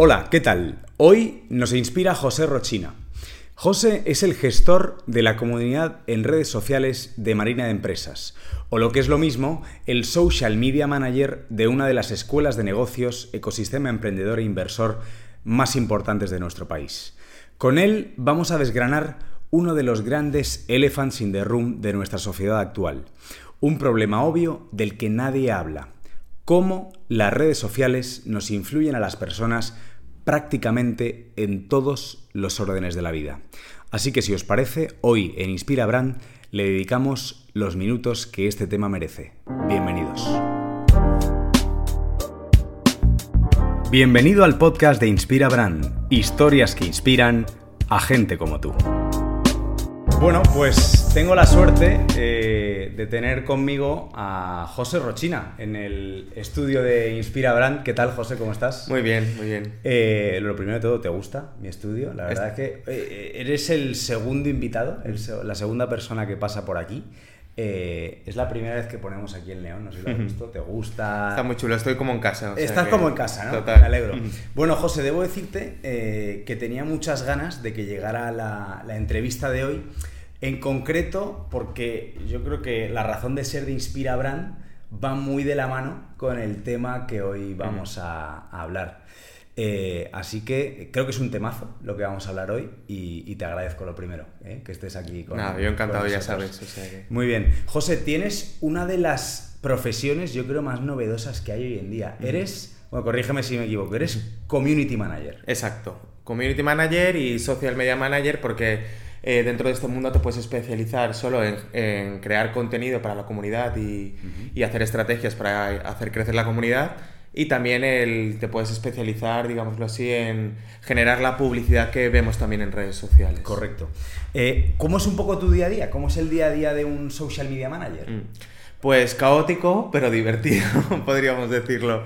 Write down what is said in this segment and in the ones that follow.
Hola, ¿qué tal? Hoy nos inspira José Rochina. José es el gestor de la comunidad en redes sociales de Marina de Empresas, o lo que es lo mismo, el social media manager de una de las escuelas de negocios, ecosistema emprendedor e inversor más importantes de nuestro país. Con él vamos a desgranar uno de los grandes elephants in the room de nuestra sociedad actual, un problema obvio del que nadie habla, cómo las redes sociales nos influyen a las personas prácticamente en todos los órdenes de la vida. Así que si os parece, hoy en Inspira Brand le dedicamos los minutos que este tema merece. Bienvenidos. Bienvenido al podcast de Inspira Brand, historias que inspiran a gente como tú. Bueno, pues tengo la suerte eh, de tener conmigo a José Rochina en el estudio de Inspira Brand. ¿Qué tal, José? ¿Cómo estás? Muy bien, muy bien. Eh, lo primero de todo, ¿te gusta mi estudio? La verdad es, que eh, eres el segundo invitado, la segunda persona que pasa por aquí. Es la primera vez que ponemos aquí el León, no sé si lo has visto, ¿te gusta? Está muy chulo, estoy como en casa. Estás como en casa, ¿no? Total. Me alegro. Bueno, José, debo decirte que tenía muchas ganas de que llegara la, la entrevista de hoy en concreto, porque yo creo que la razón de ser de Inspira Brand va muy de la mano con el tema que hoy vamos a, hablar. Eh, así que creo que es un temazo lo que vamos a hablar hoy y, te agradezco lo primero, eh, que estés aquí con Nada, yo encantado, ya sabes. Muy bien. José, tienes una de las profesiones, yo creo, más novedosas que hay hoy en día. Eres, bueno, corrígeme si me equivoco, eres community manager. Exacto. Community manager y social media manager porque eh, dentro de este mundo te puedes especializar solo en, crear contenido para la comunidad y, hacer estrategias para hacer crecer la comunidad. Y también el, te puedes especializar, digámoslo así, en generar la publicidad que vemos también en redes sociales. Correcto. Eh, ¿Cómo es un poco tu día a día? ¿Cómo es el día a día de un social media manager? Mm. Pues caótico, pero divertido, podríamos decirlo.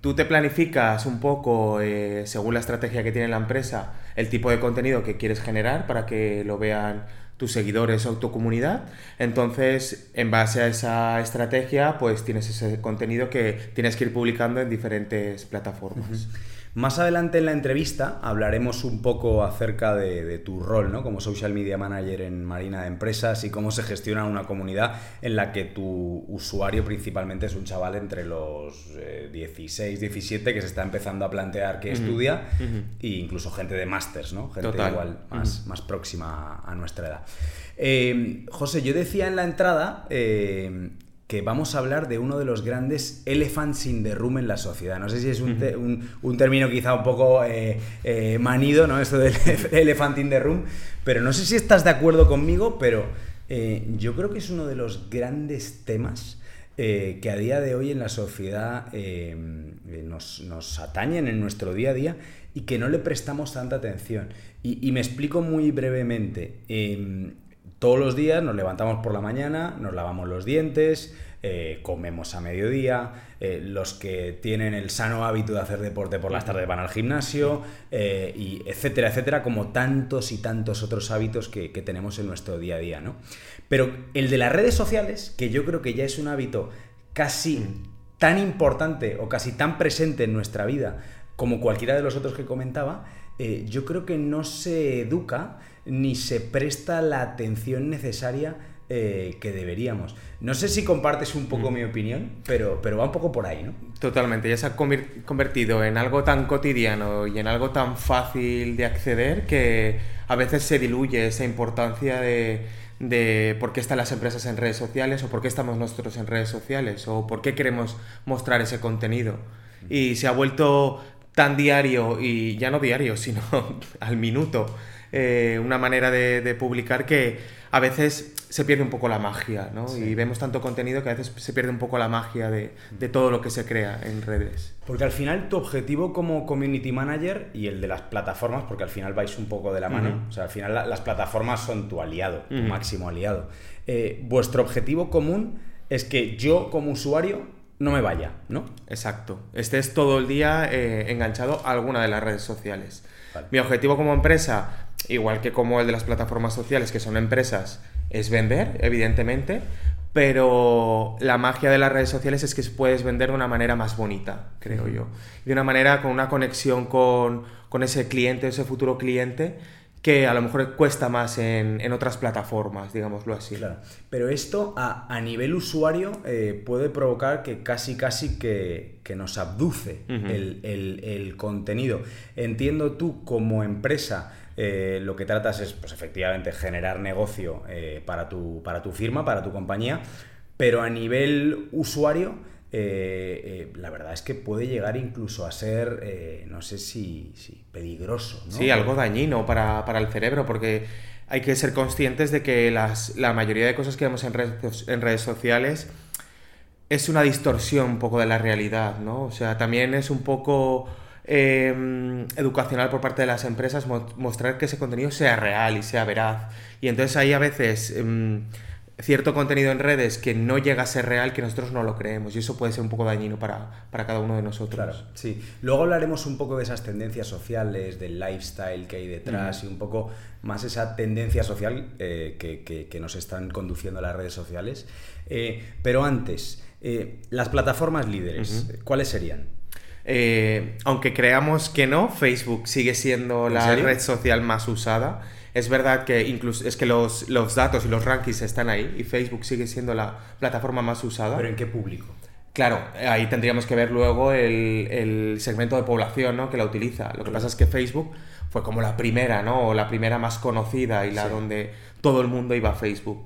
tú te planificas un poco, eh, según la estrategia que tiene la empresa, el tipo de contenido que quieres generar para que lo vean tus seguidores o tu comunidad. Entonces, en base a esa estrategia, pues tienes ese contenido que tienes que ir publicando en diferentes plataformas. Más adelante en la entrevista hablaremos un poco acerca de, tu rol ¿no? como social media manager en Marina de Empresas y cómo se gestiona una comunidad en la que tu usuario principalmente es un chaval entre los 16, eh, 17 que se está empezando a plantear que estudia e incluso gente de másters, ¿no? gente igual más, más próxima a nuestra edad. Eh, José, yo decía en la entrada eh, que vamos a hablar de uno de los grandes elephants in the room en la sociedad. No sé si es un, un, término quizá un poco eh, eh, manido, ¿no? Esto del elephant in the room, pero no sé si estás de acuerdo conmigo, pero eh, yo creo que es uno de los grandes temas que a día de hoy en la sociedad nos, nos, atañen en nuestro día a día y que no le prestamos tanta atención. Y, y me explico muy brevemente em, todos los días nos levantamos por la mañana, nos lavamos los dientes, eh, comemos a mediodía, eh, los que tienen el sano hábito de hacer deporte por las tardes van al gimnasio, eh, y etcétera, etcétera, como tantos y tantos otros hábitos que, tenemos en nuestro día a día, ¿no? Pero el de las redes sociales, que yo creo que ya es un hábito casi tan importante o casi tan presente en nuestra vida como cualquiera de los otros que comentaba, yo creo que no se educa ni se presta la atención necesaria eh, que deberíamos. No sé si compartes un poco mm. mi opinión, pero, pero va un poco por ahí, ¿no? Totalmente, ya se ha convertido en algo tan cotidiano y en algo tan fácil de acceder que a veces se diluye esa importancia de, de por qué están las empresas en redes sociales o por qué estamos nosotros en redes sociales o por qué queremos mostrar ese contenido. Y se ha vuelto tan diario y ya no diario, sino al minuto eh, una manera de, publicar que a veces se pierde un poco la magia, ¿no? Y vemos tanto contenido que a veces se pierde un poco la magia de, todo lo que se crea en redes. Porque al final tu objetivo como community manager y el de las plataformas, porque al final vais un poco de la mano, o sea, al final las plataformas son tu aliado, tu máximo aliado. Eh, vuestro objetivo común es que yo como usuario no me vaya, ¿no? Exacto. Estés todo el día eh, enganchado a alguna de las redes sociales. Mi objetivo como empresa igual que como el de las plataformas sociales, que son empresas, es vender, evidentemente, pero la magia de las redes sociales es que puedes vender de una manera más bonita, creo yo. De una manera con una conexión con, con ese cliente, ese futuro cliente, que a lo mejor cuesta más en, en otras plataformas, digámoslo así. Claro. Pero esto a, a nivel usuario eh, puede provocar que casi casi que, que nos abduce el, el, el, contenido. Entiendo tú como empresa eh, lo que tratas es, pues efectivamente, generar negocio eh, para, tu, para tu firma, para tu compañía, pero a nivel usuario, eh, la verdad es que puede llegar incluso a ser, no sé si, peligroso. ¿no? Sí, algo dañino para, para, el cerebro, porque hay que ser conscientes de que las, la mayoría de cosas que vemos en redes, en redes sociales es una distorsión un poco de la realidad, ¿no? O sea, también es un poco eh, educacional por parte de las empresas mostrar que ese contenido sea real y sea veraz. Y entonces hay a veces eh, cierto contenido en redes que no llega a ser real que nosotros no lo creemos y eso puede ser un poco dañino para, para cada uno de nosotros. Claro, sí. Luego hablaremos un poco de esas tendencias sociales, del lifestyle que hay detrás mm. y un poco más esa tendencia social eh, que, que, que, nos están conduciendo las redes sociales. Eh, pero antes, eh, las plataformas líderes, uh -huh. ¿cuáles serían? Eh, aunque creamos que no, Facebook sigue siendo la red social más usada. Es verdad que incluso es que los, los, datos y los rankings están ahí y Facebook sigue siendo la plataforma más usada. ¿Pero en qué público? Claro, ahí tendríamos que ver luego el, el segmento de población ¿no? que la utiliza. Lo que pasa es que Facebook fue como la primera, ¿no? O la primera más conocida y la sí. donde todo el mundo iba a Facebook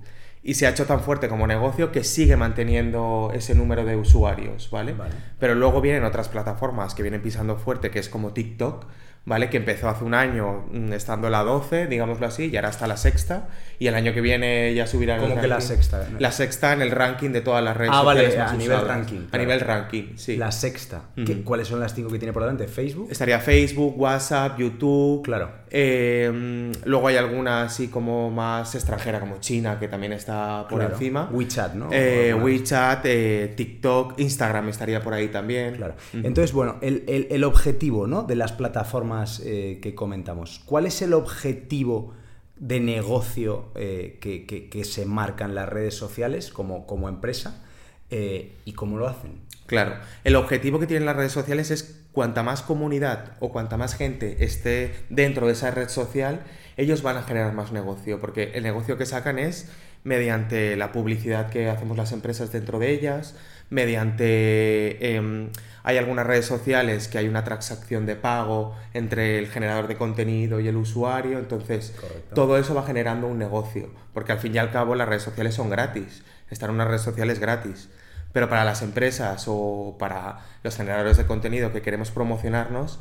y se ha hecho tan fuerte como negocio que sigue manteniendo ese número de usuarios, ¿vale? vale. Pero luego vienen otras plataformas que vienen pisando fuerte, que es como TikTok, ¿vale? Que empezó hace un año mm, estando la 12, digámoslo así, y ahora está la sexta, y el año que viene ya subirá ¿Cómo que la sexta? La sexta en el ranking de todas las redes ah, sociales vale, más a usadas. nivel ranking. A nivel ranking, sí. La sexta. -huh. ¿Cuáles son las cinco que tiene por delante? ¿Facebook? Estaría Facebook, WhatsApp, YouTube. Claro. Eh, luego hay alguna así como más extranjera, como China, que también está por claro. encima. WeChat, ¿no? Eh, WeChat, eh, TikTok, Instagram estaría por ahí también. Claro. -huh. Entonces, bueno, el, el, el, objetivo ¿no? de las plataformas eh, que comentamos. ¿Cuál es el objetivo de negocio eh, que, se marcan las redes sociales como, como empresa eh, y cómo lo hacen? Claro, el objetivo que tienen las redes sociales es cuanta más comunidad o cuanta más gente esté dentro de esa red social, ellos van a generar más negocio, porque el negocio que sacan es mediante la publicidad que hacemos las empresas dentro de ellas, mediante... Eh, hay algunas redes sociales que hay una transacción de pago entre el generador de contenido y el usuario, entonces Correcto. todo eso va generando un negocio, porque al fin y al cabo las redes sociales son gratis, están en unas redes sociales gratis, pero para las empresas o para los generadores de contenido que queremos promocionarnos,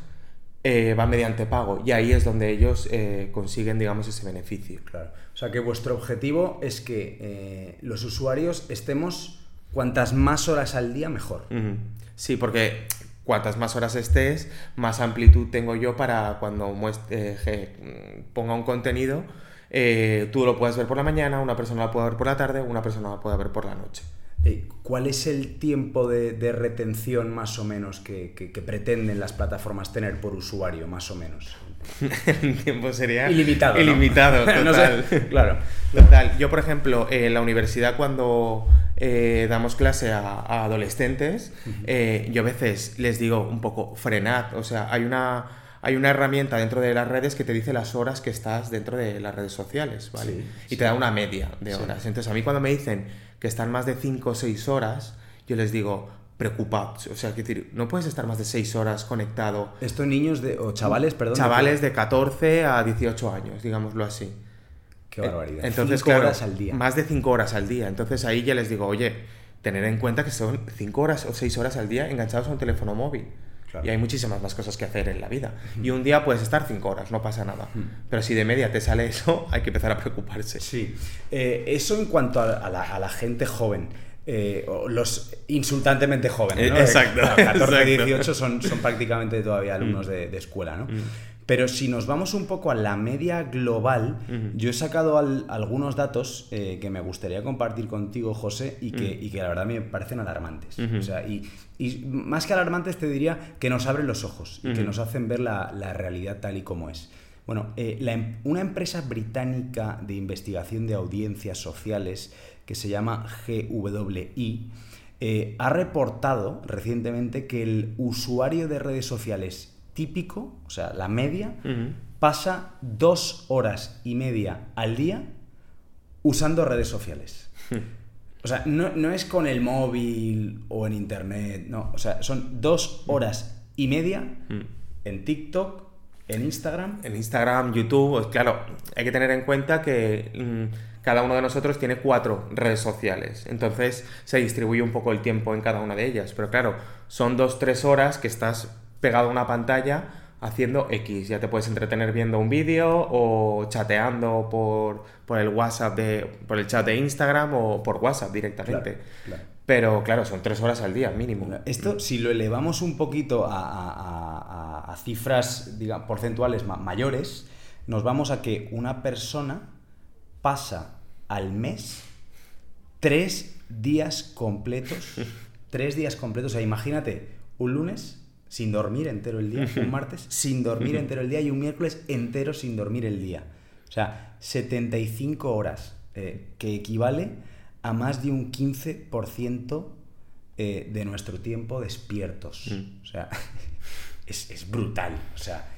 eh, va mediante pago y ahí es donde ellos eh, consiguen, digamos, ese beneficio. Claro. O sea que vuestro objetivo es que eh, los usuarios estemos cuantas más horas al día mejor. Uh -huh. Sí, porque cuantas más horas estés, más amplitud tengo yo para cuando muestre, eh, ponga un contenido, eh, tú lo puedes ver por la mañana, una persona lo puede ver por la tarde, una persona lo puede ver por la noche. ¿Cuál es el tiempo de, de retención más o menos que, que, que, pretenden las plataformas tener por usuario, más o menos? el tiempo sería ilimitado. ¿no? Ilimitado, total. no sé. Claro. Total. Yo, por ejemplo, en la universidad cuando eh, damos clase a, a adolescentes, uh -huh. eh, yo a veces les digo un poco frenad, o sea, hay una hay una herramienta dentro de las redes que te dice las horas que estás dentro de las redes sociales, ¿vale? Sí, y sí. te da una media de horas. Sí. Entonces, a mí cuando me dicen que están más de 5 o 6 horas, yo les digo, preocupados. O sea, que decir, no puedes estar más de 6 horas conectado. Estos niños de, o chavales, perdón. Chavales de 14 a 18 años, digámoslo así. Qué barbaridad. Entonces, cinco claro, horas al día. Más de 5 horas al día. Entonces ahí ya les digo, oye, tener en cuenta que son 5 horas o 6 horas al día enganchados a un teléfono móvil. Claro. Y hay muchísimas más cosas que hacer en la vida. Uh -huh. Y un día puedes estar 5 horas, no pasa nada. Uh -huh. Pero si de media te sale eso, hay que empezar a preocuparse. Sí. Eh, eso en cuanto a, a, la, a la, gente joven. Eh, los insultantemente jóvenes, ¿no? Exacto. Claro, 14, Exacto. 18 son, son prácticamente todavía alumnos mm. de, de, escuela, ¿no? Mm. Pero si nos vamos un poco a la media global, uh -huh. yo he sacado al, algunos datos eh, que me gustaría compartir contigo, José, y que, uh -huh. y que, la verdad me parecen alarmantes. Uh -huh. O sea, y, y, más que alarmantes te diría que nos abren los ojos y que nos hacen ver la, la, realidad tal y como es. Bueno, eh, em, una empresa británica de investigación de audiencias sociales que se llama GWI eh, ha reportado recientemente que el usuario de redes sociales típico, o sea, la media, pasa dos horas y media al día usando redes sociales. O sea, no, es con el móvil o en internet, no. O sea, son dos horas y media en TikTok, en Instagram. En Instagram, YouTube, pues claro, hay que tener en cuenta que mm, cada uno de nosotros tiene cuatro redes sociales. Entonces se distribuye un poco el tiempo en cada una de ellas. Pero claro, son dos, tres horas que estás pegado a una pantalla haciendo X. Ya te puedes entretener viendo un vídeo o chateando por, por, el WhatsApp de, por el chat de Instagram o por WhatsApp directamente. Pero claro, son tres horas al día mínimo. Esto, si lo elevamos un poquito a, cifras porcentuales mayores, nos vamos a que una persona pasa al mes tres días completos. tres días completos. O sea, imagínate, un lunes sin dormir entero el día, un martes sin dormir entero el día y un miércoles entero sin dormir el día. O sea, 75 horas, eh, que equivale a más de un 15% eh, de nuestro tiempo despiertos. Mm. O sea, es, brutal. O sea,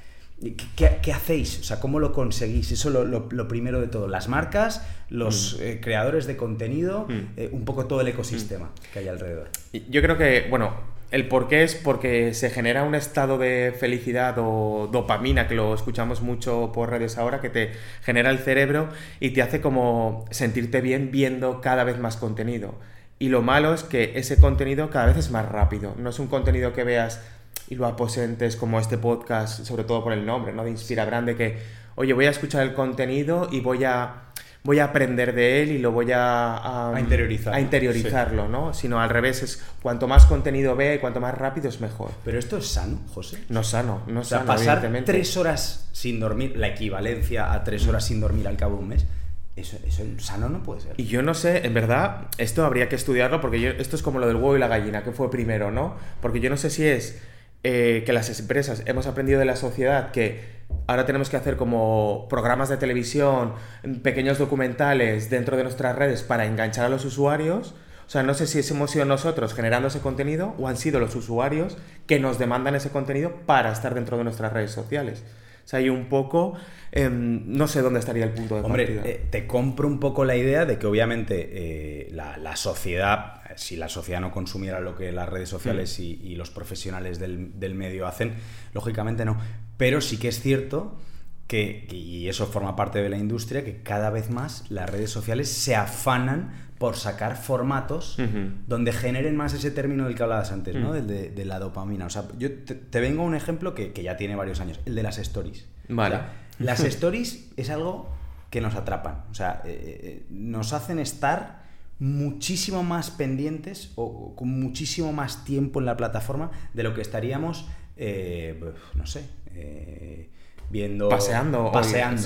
¿qué, hacéis? O sea, ¿cómo lo conseguís? Eso lo, lo, primero de todo. Las marcas, los mm. eh, creadores de contenido, mm. un poco todo el ecosistema que hay alrededor. Yo creo que, bueno, el por qué es porque se genera un estado de felicidad o dopamina, que lo escuchamos mucho por redes ahora, que te genera el cerebro y te hace como sentirte bien viendo cada vez más contenido. Y lo malo es que ese contenido cada vez es más rápido. No es un contenido que veas y lo aposentes como este podcast, sobre todo por el nombre, ¿no? De Inspira Grande, que, oye, voy a escuchar el contenido y voy a voy a aprender de él y lo voy a, a, interiorizar. a interiorizarlo, ¿no? Sino al revés, es cuanto más contenido ve y cuanto más rápido es mejor. Pero esto es sano, José. No sano, no o sea, pasar tres horas sin dormir, la equivalencia a tres horas sin dormir al cabo de un mes, eso, eso, sano no puede ser. Y yo no sé, en verdad, esto habría que estudiarlo porque yo, esto es como lo del huevo y la gallina, que fue primero, ¿no? Porque yo no sé si es eh, que las empresas hemos aprendido de la sociedad que ahora tenemos que hacer como programas de televisión, pequeños documentales dentro de nuestras redes para enganchar a los usuarios. O sea, no sé si hemos sido nosotros generando ese contenido o han sido los usuarios que nos demandan ese contenido para estar dentro de nuestras redes sociales. O sea, hay un poco, em, no sé dónde estaría el punto de Hombre, partida. Eh, te compro un poco la idea de que obviamente eh, la, sociedad, si la sociedad no consumiera lo que las redes sociales mm. y, los profesionales del, del medio hacen, lógicamente no. Pero sí que es cierto que, y eso forma parte de la industria, que cada vez más las redes sociales se afanan por sacar formatos donde generen más ese término del que hablabas antes, ¿no? Mm. Del de, la dopamina. O sea, yo te, vengo a un ejemplo que, ya tiene varios años, el de las stories. Vale. las stories es algo que nos atrapan. O sea, eh, eh, nos hacen estar muchísimo más pendientes o con muchísimo más tiempo en la plataforma de lo que estaríamos, eh, no sé, viendo... Paseando. Paseando.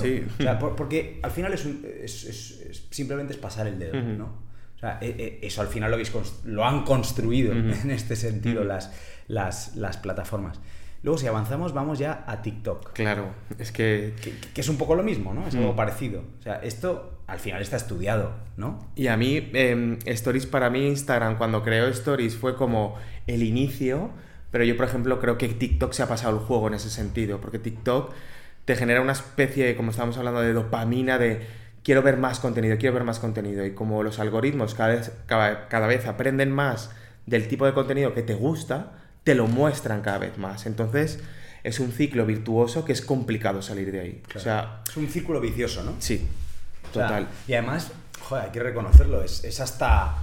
porque al final es, simplemente es pasar el dedo, ¿no? O sea, e, e, eso al final lo, lo han construido en este sentido las, las, las plataformas. Luego, si avanzamos, vamos ya a TikTok. Claro, es que... Que, es un poco lo mismo, ¿no? Es algo parecido. O sea, esto al final está estudiado, ¿no? Y a mí, em, Stories para mí, Instagram, cuando creó Stories, fue como el inicio pero yo, por ejemplo, creo que TikTok se ha pasado el juego en ese sentido, porque TikTok te genera una especie, como estábamos hablando, de dopamina, de quiero ver más contenido, quiero ver más contenido. Y como los algoritmos cada vez, cada, vez aprenden más del tipo de contenido que te gusta, te lo muestran cada vez más. Entonces, es un ciclo virtuoso que es complicado salir de ahí. O sea, es un círculo vicioso, ¿no? Sí, total. y además, joder, hay que reconocerlo, es, es hasta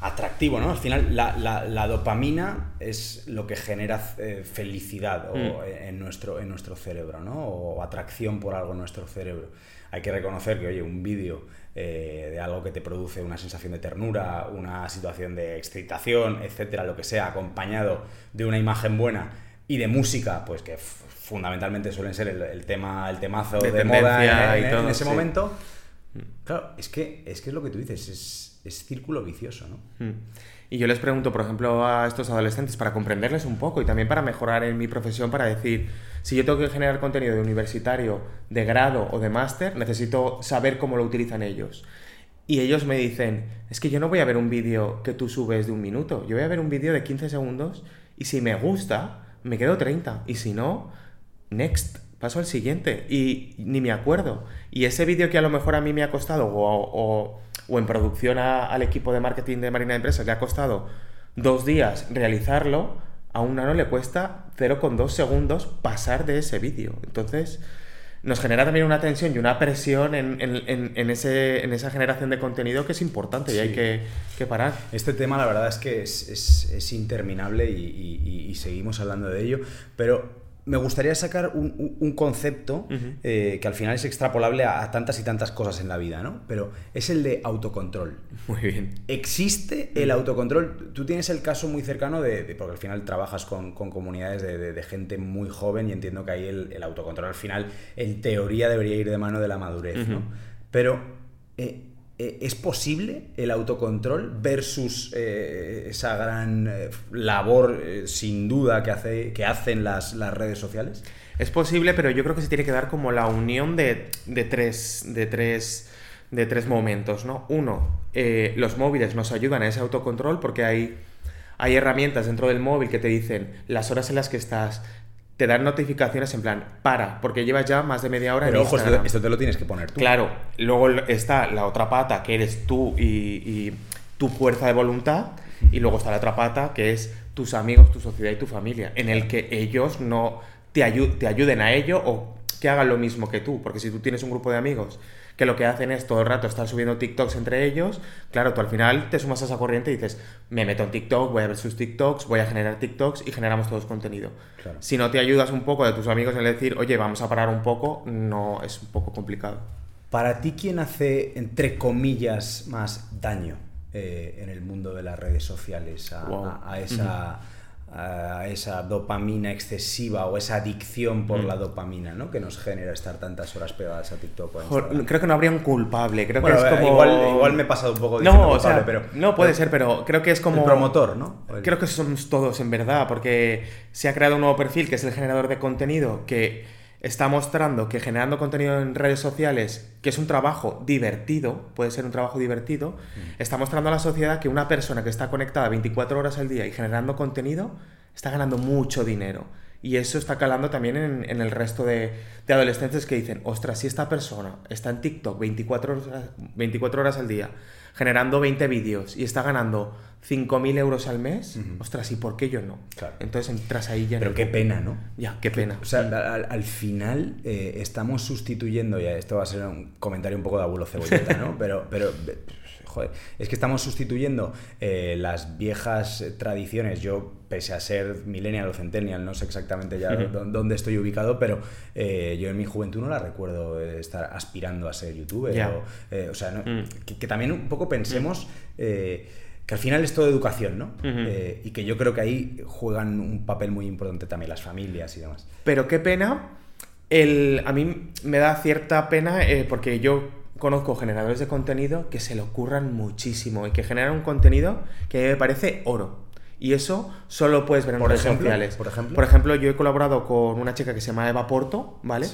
atractivo, ¿no? Al final la, dopamina es lo que genera eh, felicidad mm. en, nuestro, en nuestro cerebro, ¿no? O atracción por algo en nuestro cerebro. Hay que reconocer que, oye, un vídeo eh, de algo que te produce una sensación de ternura, una situación de excitación, etcétera, lo que sea, acompañado de una imagen buena y de música, pues que fundamentalmente suelen ser el, tema, el temazo de, moda en, ese momento. Mm. Claro, es que, es que es lo que tú dices, es es círculo vicioso, ¿no? Hmm. Y yo les pregunto, por ejemplo, a estos adolescentes para comprenderles un poco y también para mejorar en mi profesión, para decir, Si yo tengo que generar contenido de universitario, de grado o de máster, necesito saber cómo lo utilizan ellos. Y ellos me dicen, es que yo no voy a ver un vídeo que tú subes de un minuto, yo voy a ver un vídeo de 15 segundos y si me gusta, me quedo 30. Y si no, next, paso al siguiente. Y ni me acuerdo. Y ese vídeo que a lo mejor a mí me ha costado, o, en producción al equipo de marketing de Marina de Empresas le ha costado dos días realizarlo, a una no le cuesta 0,2 segundos pasar de ese vídeo. Entonces, nos genera también una tensión y una presión en, ese, en esa generación de contenido que es importante y hay que, parar. Este tema, la verdad es que es, interminable y, y, seguimos hablando de ello, pero me gustaría sacar un, concepto eh, que al final es extrapolable a, tantas y tantas cosas en la vida, ¿no? Pero es el de autocontrol. Muy bien. ¿Existe el autocontrol? Tú tienes el caso muy cercano de, porque al final trabajas con, comunidades de, gente muy joven y entiendo que ahí el, autocontrol al final, en teoría, debería ir de mano de la madurez, ¿no? Pero... Eh, eh, ¿Es posible el autocontrol versus eh, esa gran eh, labor, sin duda, que, hace, que hacen las, las, redes sociales? Es posible, pero yo creo que se tiene que dar como la unión de, tres, de, tres, de tres momentos, ¿no? Uno, los móviles nos ayudan a ese autocontrol porque hay, hay herramientas dentro del móvil que te dicen las horas en las que estás, te dan notificaciones en plan, para, porque llevas ya más de media hora Pero ojo, esto, te lo tienes que poner tú. Claro, luego está la otra pata, que eres tú y, tu fuerza de voluntad, y luego está la otra pata, que es tus amigos, tu sociedad y tu familia, en el que ellos no te, te ayuden a ello o que hagan lo mismo que tú, porque si tú tienes un grupo de amigos que lo que hacen es todo el rato estar subiendo TikToks entre ellos, claro, tú al final te sumas a esa corriente y dices, me meto en TikTok, voy a ver sus TikToks, voy a generar TikToks y generamos todos contenido. Si no te ayudas un poco de tus amigos en decir, oye, vamos a parar un poco, no es un poco complicado. Para ti, ¿quién hace, entre comillas, más daño eh, en el mundo de las redes sociales a, esa a esa dopamina excesiva o esa adicción por mm. la dopamina ¿no? que nos genera estar tantas horas pegadas a TikTok. creo que no habría un culpable, creo que es como... Igual, me he pasado un poco no, o sea, pero... No, puede ser, pero creo que es como... El promotor, ¿no? Creo que somos todos en verdad, porque se ha creado un nuevo perfil que es el generador de contenido que está mostrando que generando contenido en redes sociales, que es un trabajo divertido, puede ser un trabajo divertido, mm. está mostrando a la sociedad que una persona que está conectada 24 horas al día y generando contenido está ganando mucho dinero. Y eso está calando también en, el resto de, adolescentes que dicen, ostras, si esta persona está en TikTok 24 horas, 24 horas al día, generando 20 vídeos y está ganando 5.000 euros al mes, ostras, ¿y por qué yo no? Entonces entras ahí ya... Pero qué pena, ¿no? Ya, qué pena. O sea, al, final eh, estamos sustituyendo, ya esto va a ser un comentario un poco de abuelo cebolleta, ¿no? pero, pero es que estamos sustituyendo eh, las viejas tradiciones. Yo, pese a ser millennial o centennial, no sé exactamente ya dónde estoy ubicado, pero eh, yo en mi juventud no la recuerdo estar aspirando a ser youtuber. O, eh, sea, mm. que, también un poco pensemos... que al final es todo educación, ¿no? y que yo creo que ahí juegan un papel muy importante también las familias y demás. Pero qué pena, el, a mí me da cierta pena porque yo conozco generadores de contenido que se le ocurran muchísimo y que generan un contenido que me parece oro. Y eso solo puedes ver en redes sociales. Por ejemplo. por ejemplo, yo he colaborado con una chica que se llama Eva Porto, ¿vale?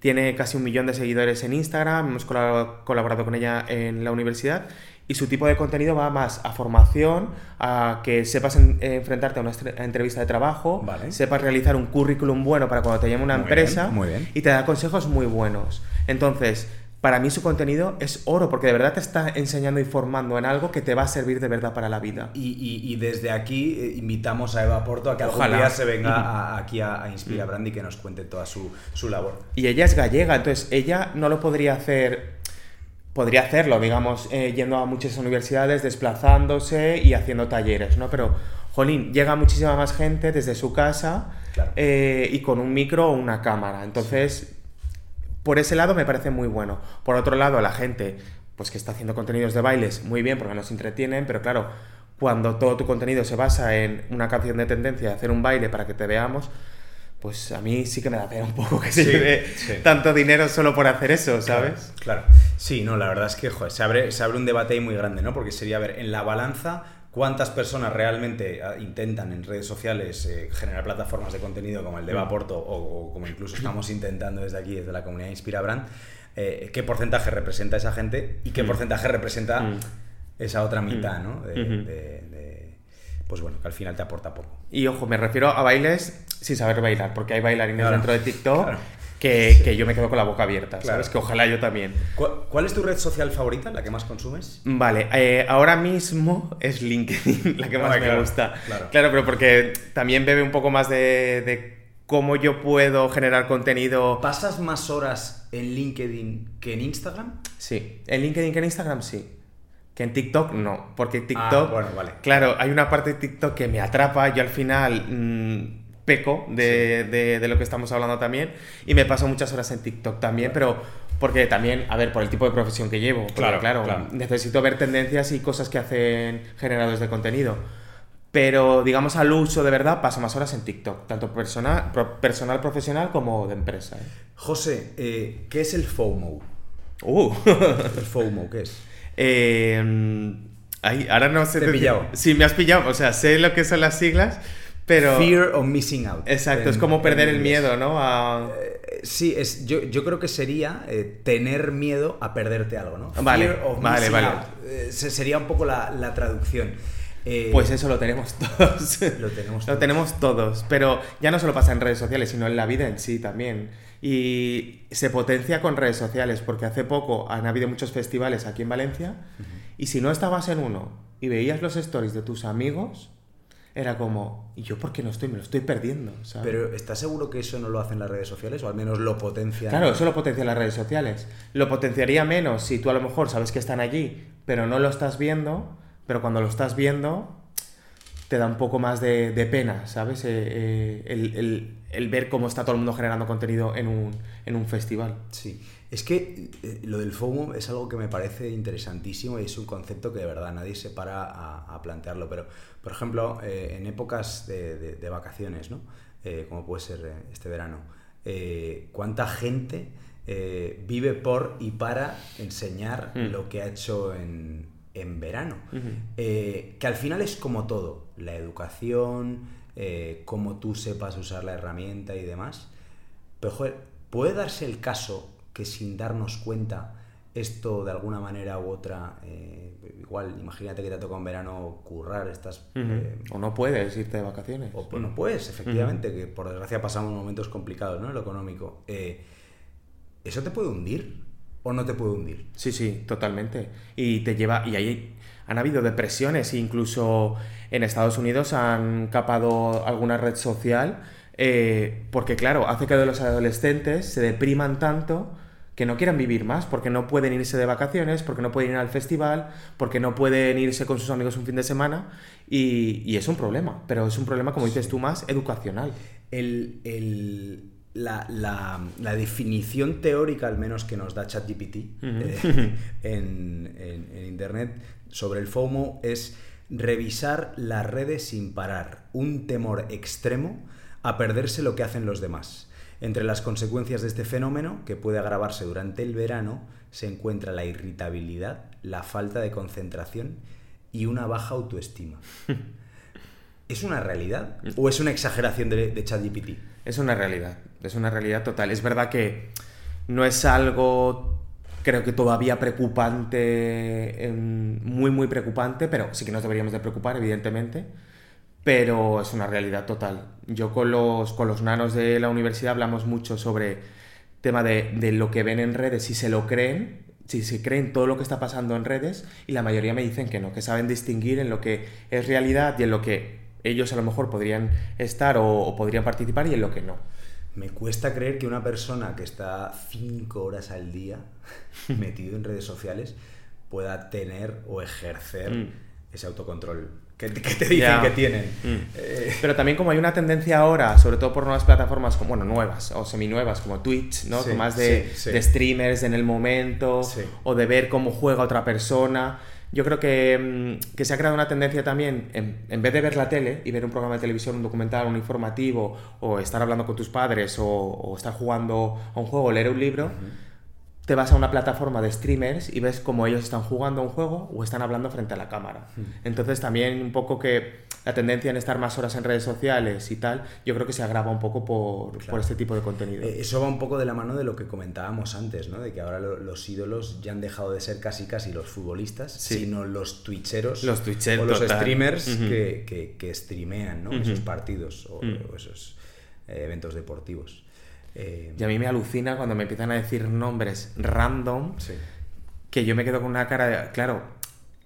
Tiene casi un millón de seguidores en Instagram, hemos colaborado con ella en la universidad y su tipo de contenido va más a formación, a que sepas enfrentarte a una entrevista de trabajo, sepas realizar un currículum bueno para cuando te llame una empresa y te da consejos muy buenos. Entonces, para mí su contenido es oro, porque de verdad te está enseñando y formando en algo que te va a servir de verdad para la vida. Y, desde aquí eh, invitamos a Eva Porto a que algún día se venga aquí a, Inspira Brand y que nos cuente toda su, labor. Y ella es gallega, entonces ella no lo podría hacer podría hacerlo, digamos, eh, yendo a muchas universidades, desplazándose y haciendo talleres, ¿no? Pero, jolín, llega muchísima más gente desde su casa eh, y con un micro o una cámara. Entonces, por ese lado me parece muy bueno. Por otro lado, la gente pues que está haciendo contenidos de bailes, muy bien, porque nos entretienen, pero claro, cuando todo tu contenido se basa en una canción de tendencia, hacer un baile para que te veamos, pues a mí sí que me da pena un poco que se lleve tanto dinero solo por hacer eso, ¿sabes? Claro, Sí, no, la verdad es que se, abre, se abre un debate ahí muy grande, ¿no? Porque sería, a ver, en la balanza, cuántas personas realmente ah, intentan en redes sociales eh, generar plataformas de contenido como el de Mm. Vaporto o, o como incluso estamos intentando desde aquí, desde la comunidad Inspira Brand, eh, qué porcentaje representa esa gente y qué Mm. porcentaje representa Mm. esa otra mitad, ¿no? De, de- de- pues bueno, que al final te aporta poco. Y ojo, me refiero a bailes sin saber bailar, porque hay bailarines Claro, dentro de TikTok claro. Que, que yo me quedo con la boca abierta, Claro. ¿sabes? Que ojalá yo también. ¿Cuál, es tu red social favorita, la que más consumes? Vale, eh, ahora mismo es LinkedIn la que más Ah, me claro, gusta. claro. pero porque también bebe un poco más de, de cómo yo puedo generar contenido. ¿Pasas más horas en LinkedIn que en Instagram? Sí, en LinkedIn que en Instagram sí. Que en TikTok no, porque TikTok, Ah, bueno, vale. claro, hay una parte de TikTok que me atrapa, yo al final mm, peco de, de- de lo que estamos hablando también y me paso muchas horas en TikTok también, pero porque también, a ver, por el tipo de profesión que llevo, porque, Claro, claro, claro. necesito ver tendencias y cosas que hacen generadores de contenido. Pero, digamos, al uso de verdad, paso más horas en TikTok, tanto personal, pro- personal profesional como de empresa. ¿eh? José, eh, ¿qué es el FOMO? Uh. ¿El FOMO qué es? Eh, ay, ahora no sé. Te he pillado. Sí, me has pillado. O sea, sé lo que son las siglas, pero. Fear of missing out. Exacto, es como perder el miedo, ¿no? A- Eh, Sí, es, yo, yo creo que sería eh, tener miedo a perderte algo, ¿no? Vale, Fear of vale, missing vale. out. Eh, se- sería un poco la, la traducción. Eh, Pues eso lo tenemos todos. Lo tenemos Lo todos. tenemos todos. Pero ya no solo pasa en redes sociales, sino en la vida en sí también. Y se potencia con redes sociales, porque hace poco han habido muchos festivales aquí en Valencia. Y si no estabas en uno y veías los stories de tus amigos, era como, ¿y yo por qué no estoy? Me lo estoy perdiendo. ¿sabes? Pero ¿estás seguro que eso no lo hacen las redes sociales? O al menos lo potencian. Claro, eso lo potencia las redes sociales. Lo potenciaría menos si tú a lo mejor sabes que están allí, pero no lo estás viendo, pero cuando lo estás viendo te da un poco más de, de pena, ¿sabes? Eh, eh, el, el- el ver cómo está todo el mundo generando contenido en un, en un festival. Sí, es que eh, lo del FOMO es algo que me parece interesantísimo y es un concepto que de verdad nadie se para a, a plantearlo. Pero, por ejemplo, eh, en épocas de, de- de vacaciones, ¿no? Eh, como puede ser este verano, ¿cuánta gente vive por y para enseñar Mm. lo que ha hecho en, en verano? Que al final es como todo, la educación, eh, cómo tú sepas usar la herramienta y demás. Pero, joder, ¿puede darse el caso que sin darnos cuenta esto de alguna manera u otra, eh, igual, imagínate que te toca un verano currar, estás... Eh, o no puedes irte de vacaciones. o pues no puedes, efectivamente, que por desgracia pasamos momentos complicados, ¿no? En lo económico. Eh, ¿Eso te puede hundir o no te puede hundir? Sí, sí, totalmente. Y te lleva. Y ahí han habido depresiones, e incluso en Estados Unidos han capado alguna red social. eh, porque, claro, hace que los adolescentes se depriman tanto que no quieran vivir más, porque no pueden irse de vacaciones, porque no pueden ir al festival, porque no pueden irse con sus amigos un fin de semana. Y, y es un problema, pero es un problema, como dices tú, más educacional. El, el- la, la- la definición teórica, al menos que nos da ChatGPT eh, en, en- en Internet, sobre el FOMO es revisar las redes sin parar, un temor extremo a perderse lo que hacen los demás. Entre las consecuencias de este fenómeno, que puede agravarse durante el verano, se encuentra la irritabilidad, la falta de concentración y una baja autoestima. ¿Es una realidad o es una exageración de, de ChatGPT? Es una realidad, es una realidad total. Es verdad que no es algo, creo que todavía preocupante, em, muy, muy preocupante, pero sí que nos deberíamos de preocupar, evidentemente, pero es una realidad total. Yo con los, con los nanos de la universidad hablamos mucho sobre tema de, de lo que ven en redes, si se lo creen, si se creen todo lo que está pasando en redes, y la mayoría me dicen que no, que saben distinguir en lo que es realidad y en lo que ellos a lo mejor podrían estar o, o podrían participar y en lo que no. Me cuesta creer que una persona que está cinco horas al día metido en redes sociales pueda tener o ejercer Mm. ese autocontrol que, que te dicen que tienen. Mm. Eh, Pero también como hay una tendencia ahora, sobre todo por nuevas plataformas, como, bueno, nuevas o seminuevas, como Twitch, ¿no? Sí, más de, sí, sí. de streamers en el momento, o de ver cómo juega otra persona. Yo creo que, mm, que se ha creado una tendencia también, en, en vez de ver la tele y ver un programa de televisión, un documental, un informativo, o estar hablando con tus padres, o, o estar jugando a un juego, o leer un libro, te vas a una plataforma de streamers y ves cómo ellos están jugando un juego o están hablando frente a la cámara. Entonces también un poco que la tendencia en estar más horas en redes sociales y tal, yo creo que se agrava un poco por, por este tipo de contenido. Eh, Eso va un poco de la mano de lo que comentábamos antes, ¿no? De que ahora lo- los ídolos ya han dejado de ser casi casi los futbolistas, Sí. sino los twitcheros Los o los total. streamers que, que, que streamean ¿no? Esos partidos o, Mm. o esos eh, eventos deportivos. Eh, Y a mí me alucina cuando me empiezan a decir nombres random sí. que yo me quedo con una cara de... Claro,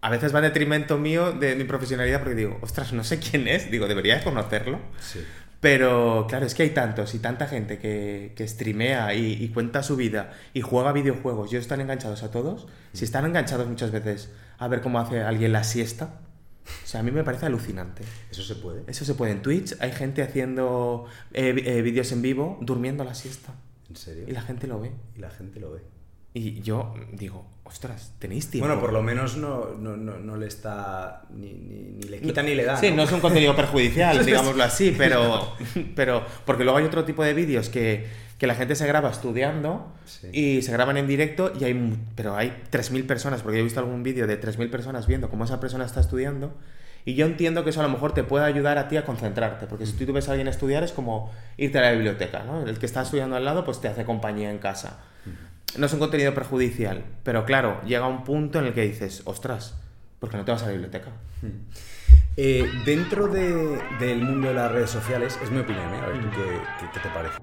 a veces va en detrimento mío de mi profesionalidad porque digo, ostras, no sé quién es, digo, debería conocerlo. Sí. Pero claro, es que hay tantos y tanta gente que, que streamea y, y cuenta su vida y juega videojuegos y ellos están enganchados a todos. Si están enganchados muchas veces a ver cómo hace alguien la siesta, o sea, a mí me parece alucinante. Eso se puede. Eso se puede en Twitch, hay gente haciendo eh, eh, vídeos en vivo durmiendo la siesta ¿En serio? y la gente lo ve. Y la gente lo ve. Y yo digo, ostras, tenéis tiempo. Bueno, por lo menos no, no, no, no le está. Ni, ni, ni le quita ni le da. Sí, no es un contenido perjudicial, digámoslo así, pero, pero porque luego hay otro tipo de vídeos que, que la gente se graba estudiando Sí. y se graban en directo y hay pero hay 3000 personas, porque yo he visto algún vídeo de 3000 personas viendo cómo esa persona está estudiando y yo entiendo que eso a lo mejor te puede ayudar a ti a concentrarte, porque si tú ves a alguien estudiar es como irte a la biblioteca, ¿no? El que está estudiando al lado pues te hace compañía en casa. No es un contenido perjudicial, pero claro, llega un punto en el que dices, ostras, ¿por qué no te vas a la biblioteca? Eh, dentro de- del mundo de las redes sociales, es mi opinión, ¿eh? a ver tú qué, qué- qué te parece.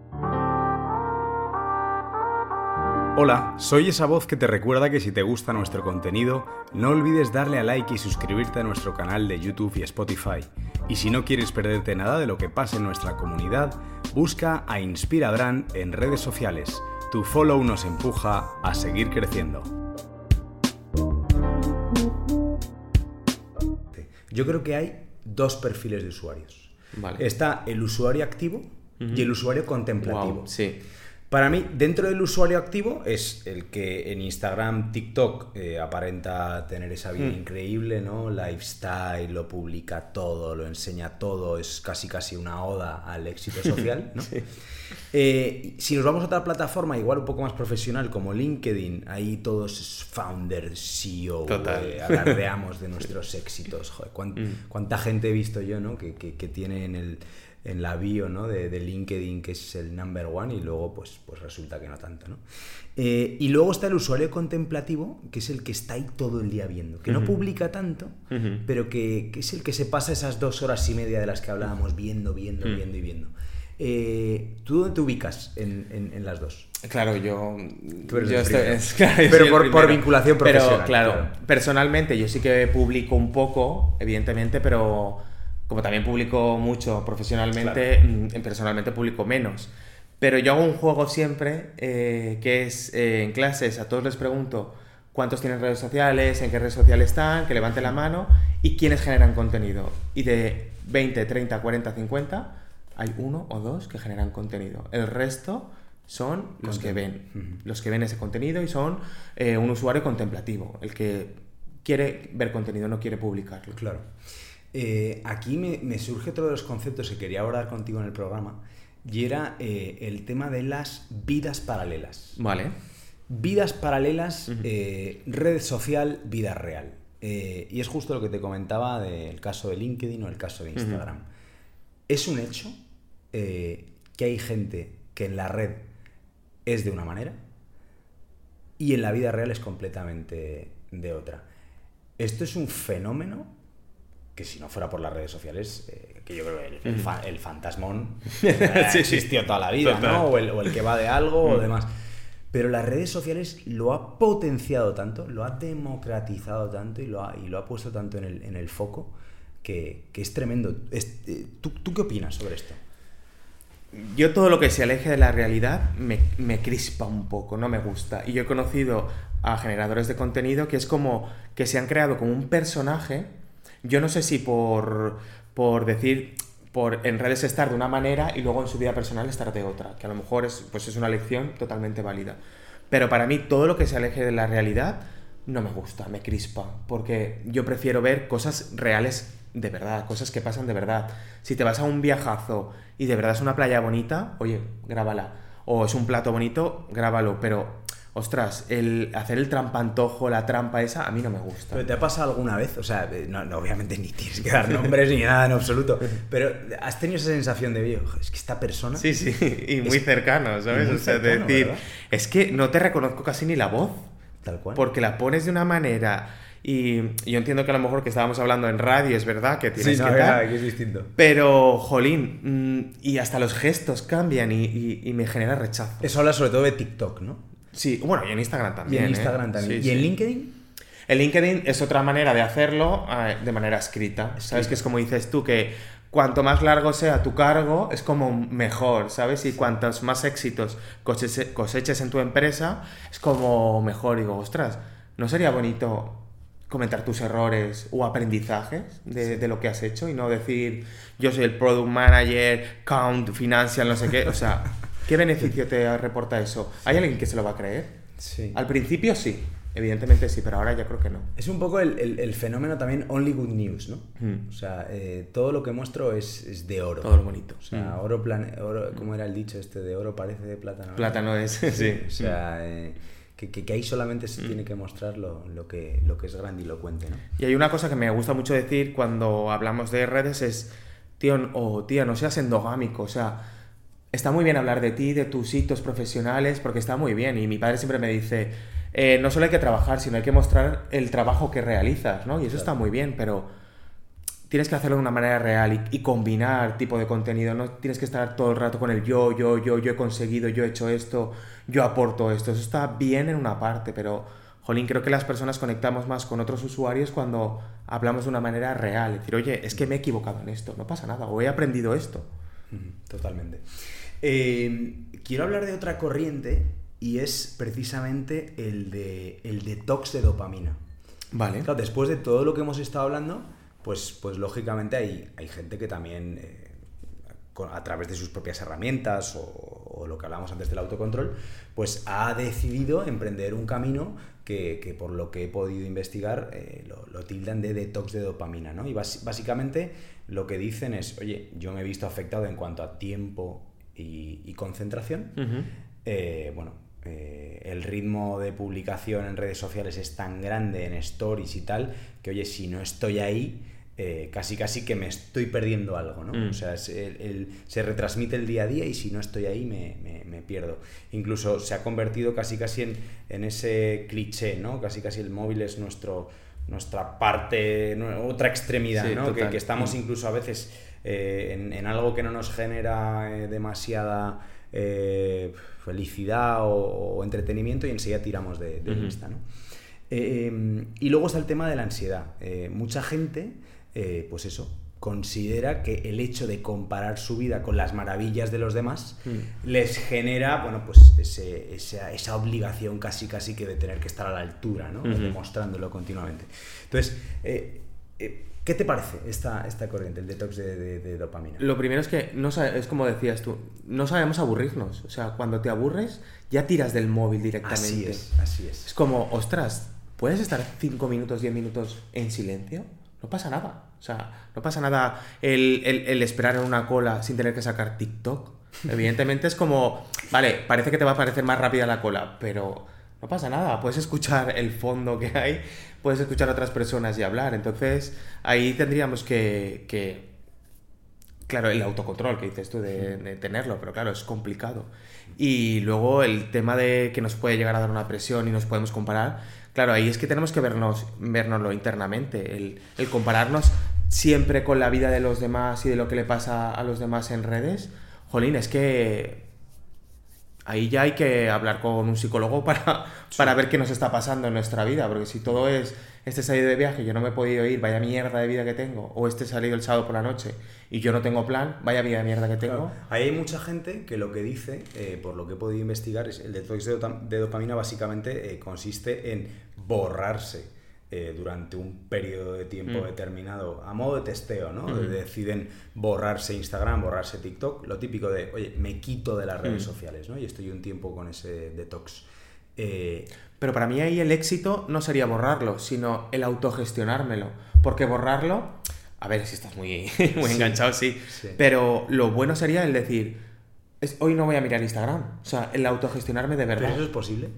Hola, soy esa voz que te recuerda que si te gusta nuestro contenido, no olvides darle a like y suscribirte a nuestro canal de YouTube y Spotify. Y si no quieres perderte nada de lo que pasa en nuestra comunidad, busca a Inspira Brand en redes sociales. Tu follow nos empuja a seguir creciendo. Yo creo que hay dos perfiles de usuarios. Vale. Está el usuario activo y el usuario contemplativo. Wow, sí. Para mí, dentro del usuario activo es el que en Instagram, TikTok eh, aparenta tener esa vida Mm. increíble, ¿no? Lifestyle, lo publica todo, lo enseña todo, es casi casi una oda al éxito social, ¿no? Eh, si nos vamos a otra plataforma, igual un poco más profesional, como LinkedIn, ahí todos es founder, CEO, eh, alardeamos de nuestros éxitos. Joder, Mm. cuánta gente he visto yo, ¿no? Que, que- que tiene en el en la bio ¿no? de, de LinkedIn que es el number one y luego pues, pues resulta que no tanto. ¿no? Eh, y luego está el usuario contemplativo, que es el que está ahí todo el día viendo, que no publica tanto, pero que, que es el que se pasa esas dos horas y media de las que hablábamos viendo, viendo, Mm. viendo y viendo. Eh, ¿Tú dónde te ubicas en, en- en las dos? Claro, yo. Tú eres yo el estoy- primero. es- claro, yo Pero por- vinculación Pero, profesional, claro, claro. personalmente yo sí que publico un poco, evidentemente, pero como también publico mucho profesionalmente, mm, personalmente publico menos. Pero yo hago un juego siempre eh, que es eh, en clases, a todos les pregunto cuántos tienen redes sociales, en qué redes sociales están, que levanten la mano y quiénes generan contenido. Y de 20, 30, 40, 50, hay uno o dos que generan contenido. El resto son los que ven, los que ven ese contenido y son eh, un usuario contemplativo, el que quiere ver contenido, no quiere publicarlo. Claro. Eh, aquí me, me surge otro de los conceptos que quería abordar contigo en el programa y era eh, el tema de las vidas paralelas. Vale. Vidas paralelas, red social, vida real. Y es justo lo que te comentaba del caso de LinkedIn o el caso de Instagram. Es un hecho eh, que hay gente que en la red es de una manera y en la vida real es completamente de otra. Esto es un fenómeno que si no fuera por las redes sociales, eh, que yo creo que el, el fa- el fantasmón eh, Sí, existió toda la vida. ¿no? O el, o el que va de algo o demás. Pero las redes sociales lo ha potenciado tanto, lo ha democratizado tanto y lo ha, y lo ha puesto tanto en el, en el foco que, que es tremendo. Es- eh, ¿tú, ¿Tú qué opinas sobre esto? Yo todo lo que se aleje de la realidad me, me crispa un poco, no me gusta. Y yo he conocido a generadores de contenido que es como que se han creado como un personaje, yo no sé si por, por decir, por en redes estar de una manera y luego en su vida personal estar de otra, que a lo mejor es, pues es una lección totalmente válida. Pero para mí todo lo que se aleje de la realidad no me gusta, me crispa, porque yo prefiero ver cosas reales de verdad, cosas que pasan de verdad. Si te vas a un viajazo y de verdad es una playa bonita, oye, grábala. O es un plato bonito, grábalo. Pero ostras, el hacer el trampantojo, la trampa esa, a mí no me gusta. ¿Pero te ha pasado alguna vez? O sea, eh, no, obviamente ni tienes que dar nombres ni nada en absoluto, pero ¿has tenido esa sensación de, viejo, es que esta persona... Sí, sí, y muy cercano, ¿sabes? o sea, decir, es que no te reconozco casi ni la voz. Tal cual. Porque la pones de una manera... Y yo entiendo que a lo mejor que estábamos hablando en radio, es verdad que tienes sí, que que es distinto. Pero, jolín, mm, y hasta los gestos cambian y, y me genera rechazo. Eso habla sobre todo de TikTok, ¿no? Sí, bueno, y en Instagram también. Y en Instagram ¿eh? también. ¿Y en LinkedIn? El LinkedIn es otra manera de hacerlo eh, de manera escrita. ¿Sabes? Que es como dices tú, que cuanto más largo sea tu cargo, es como mejor, ¿sabes? Y cuantos más éxitos coseches en tu empresa, es como mejor. digo, ostras, ¿no sería bonito comentar tus errores o aprendizajes de, de, lo que has hecho y no decir yo soy el product manager, count, financial, no sé qué? O sea, ¿Qué beneficio te reporta eso? ¿Hay alguien que se lo va a creer? Sí. Al principio sí, evidentemente sí, pero ahora ya creo que no. Es un poco el, fenómeno también only good news, ¿no? Hmm. O sea, eh, todo lo que muestro es, de oro. Todo lo bonito. O sea, hmm. oro, plan, oro, ¿cómo era el dicho este? De oro parece de plátano. Plátano es, sí. O sea, eh, que, que, ahí solamente se hmm. tiene que mostrar lo, lo, que, lo que es grandilocuente, ¿no? Y hay una cosa que me gusta mucho decir cuando hablamos de redes es, tío o tía, no seas endogámico, o sea está muy bien hablar de ti, de tus hitos profesionales, porque está muy bien. Y mi padre siempre me dice, eh, no solo hay que trabajar, sino hay que mostrar el trabajo que realizas, ¿no? Y eso está muy bien, pero tienes que hacerlo de una manera real y, combinar tipo de contenido. No tienes que estar todo el rato con el yo, yo, yo, yo he conseguido, yo he hecho esto, yo aporto esto. Eso está bien en una parte, pero, jolín, creo que las personas conectamos más con otros usuarios cuando hablamos de una manera real. Es decir, oye, es que me he equivocado en esto, no pasa nada, o he aprendido esto. Totalmente. Eh, quiero hablar de otra corriente y es precisamente el de el detox de dopamina. Vale. después de todo lo que hemos estado hablando, pues, pues lógicamente hay, hay gente que también, eh, a través de sus propias herramientas o, lo que hablamos antes del autocontrol, pues ha decidido emprender un camino que, por lo que he podido investigar eh, lo, tildan de detox de dopamina, ¿no? Y básicamente lo que dicen es, oye, yo me he visto afectado en cuanto a tiempo y, concentración. Eh, bueno, eh, el ritmo de publicación en redes sociales es tan grande en stories y tal, que oye, si no estoy ahí, eh, casi casi que me estoy perdiendo algo, ¿no? Mm. O sea, se retransmite el día a día y si no estoy ahí me, pierdo. Incluso se ha convertido casi casi en, en, ese cliché, ¿no? Casi casi el móvil es nuestro nuestra parte, otra extremidad, ¿no? Que, que, estamos mm. incluso a veces eh, en, algo que no nos genera eh, demasiada felicidad o, entretenimiento y enseguida tiramos de, vista. y luego está el tema de la ansiedad. mucha gente, pues eso, considera que el hecho de comparar su vida con las maravillas de los demás mm. les genera, bueno, pues esa, obligación casi casi que de tener que estar a la altura, ¿no? Demostrándolo continuamente. Entonces, ¿Qué te parece esta, esta corriente, el detox de, dopamina? Lo primero es que, no es como decías tú, no sabemos aburrirnos. O sea, cuando te aburres, ya tiras del móvil directamente. Así es, así es. Es como, ostras, ¿puedes estar 5 minutos, 10 minutos en silencio? No pasa nada. O sea, no pasa nada el, el esperar en una cola sin tener que sacar TikTok. Evidentemente es como, vale, parece que te va a parecer más rápida la cola, pero no pasa nada. Puedes escuchar el fondo que hay puedes escuchar a otras personas y hablar. Entonces, ahí tendríamos que, claro, el autocontrol que dices tú de, tenerlo, pero claro, es complicado. Y luego el tema de que nos puede llegar a dar una presión y nos podemos comparar, claro, ahí es que tenemos que vernos, vernoslo internamente, el, el compararnos siempre con la vida de los demás y de lo que le pasa a los demás en redes. Jolín, es que ahí ya hay que hablar con un psicólogo para, para ver qué nos está pasando en nuestra vida, porque si todo es, este salido de viaje, yo no me he podido ir, vaya mierda de vida que tengo, o este salido el sábado por la noche y yo no tengo plan, vaya vida de mierda que tengo. Ahí hay mucha gente que lo que dice, eh, por lo que he podido investigar, es el detox de, dopamina básicamente eh, consiste en borrarse eh, durante un periodo de tiempo mm. determinado, a modo de testeo, ¿no? Mm. Deciden borrarse Instagram, borrarse TikTok, lo típico de, oye, me quito de las redes mm. sociales, ¿no? Y estoy un tiempo con ese detox. Eh, Pero para mí ahí el éxito no sería borrarlo, sino el autogestionármelo. Porque borrarlo, a ver si estás muy, muy enganchado, sí, Pero lo bueno sería el decir, es, hoy no voy a mirar Instagram. O sea, el autogestionarme de verdad. ¿Pero eso es posible?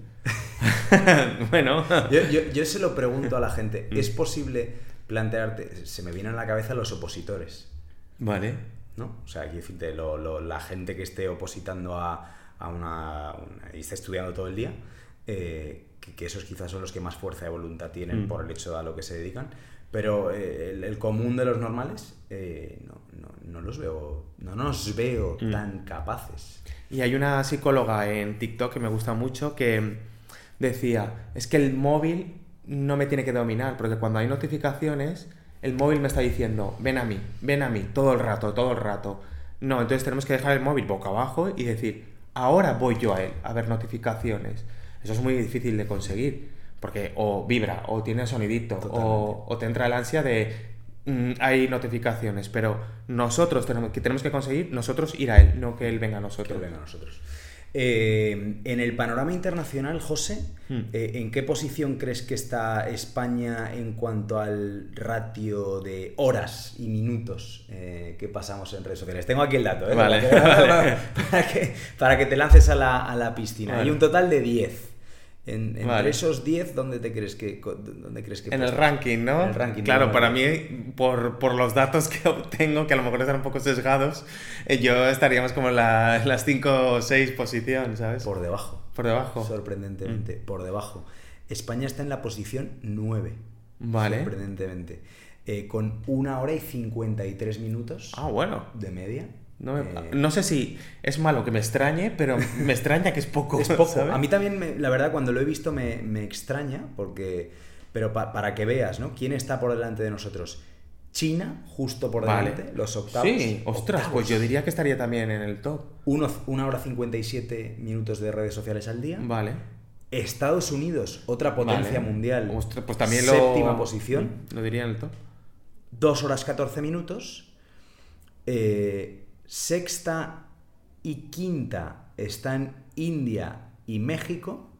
bueno. Yo, yo- yo se lo pregunto a la gente. ¿Es posible plantearte? Se me vienen a la cabeza los opositores. Vale. ¿no? O sea, aquí decirte, lo- lo- la gente que esté opositando a, a una, una- y esté estudiando todo el día, eh, que, que esos quizás son los que más fuerza de voluntad tienen Mm. por el hecho a lo que se dedican, pero eh, el, el común de los normales eh, no, no- no los veo, no nos veo Mm. tan capaces. Y hay una psicóloga en TikTok que me gusta mucho que decía, es que el móvil no me tiene que dominar, porque cuando hay notificaciones, el móvil me está diciendo, ven a mí, ven a mí, todo el rato, todo el rato. No, entonces tenemos que dejar el móvil boca abajo y decir, ahora voy yo a él a ver notificaciones. Eso es muy difícil de conseguir, porque o vibra, o tiene sonidito, o, o te entra el ansia de mm, hay notificaciones, pero nosotros tenemos que, tenemos que conseguir nosotros ir a él, no que él venga a Que nosotros. venga a nosotros. Eh, en el panorama internacional, José, Hmm. eh, ¿en qué posición crees que está España en cuanto al ratio de horas y minutos eh, que pasamos en redes sociales? Tengo aquí el dato, ¿eh? Vale, para, que, para que- para que te lances a la, a la piscina. Hay un total de 10. En, entre Vale. esos 10, ¿dónde te crees que, dónde crees que En el ranking, ¿no? En el ranking, claro, ¿no? para mí, por, por los datos que obtengo, que a lo mejor están un poco sesgados, eh, yo estaríamos como en la- en las 5 o 6 posiciones, ¿sabes? Por debajo. Por debajo. Sorprendentemente, Mm. por debajo. España está en la posición 9. Vale. Sorprendentemente. Eh, con una hora y 53 minutos Ah, bueno. de media. No, me- Eh, no sé si es malo que me extrañe, pero me extraña que es poco. es poco. ¿sabes? A mí también, me- la verdad, cuando lo he visto me, me extraña, porque. Pero pa- para que veas, ¿no? ¿Quién está por delante de nosotros? China, justo por Vale. delante, los octavos. Sí, ostras, Octavos. pues yo diría que estaría también en el top. Uno- una hora 57 minutos de redes sociales al día. Vale. Estados Unidos, otra potencia Vale. mundial. Ostras, pues también lo. Séptima posición. Lo diría en el top. 2 horas 14 minutos. Eh, sexta y quinta están India y México.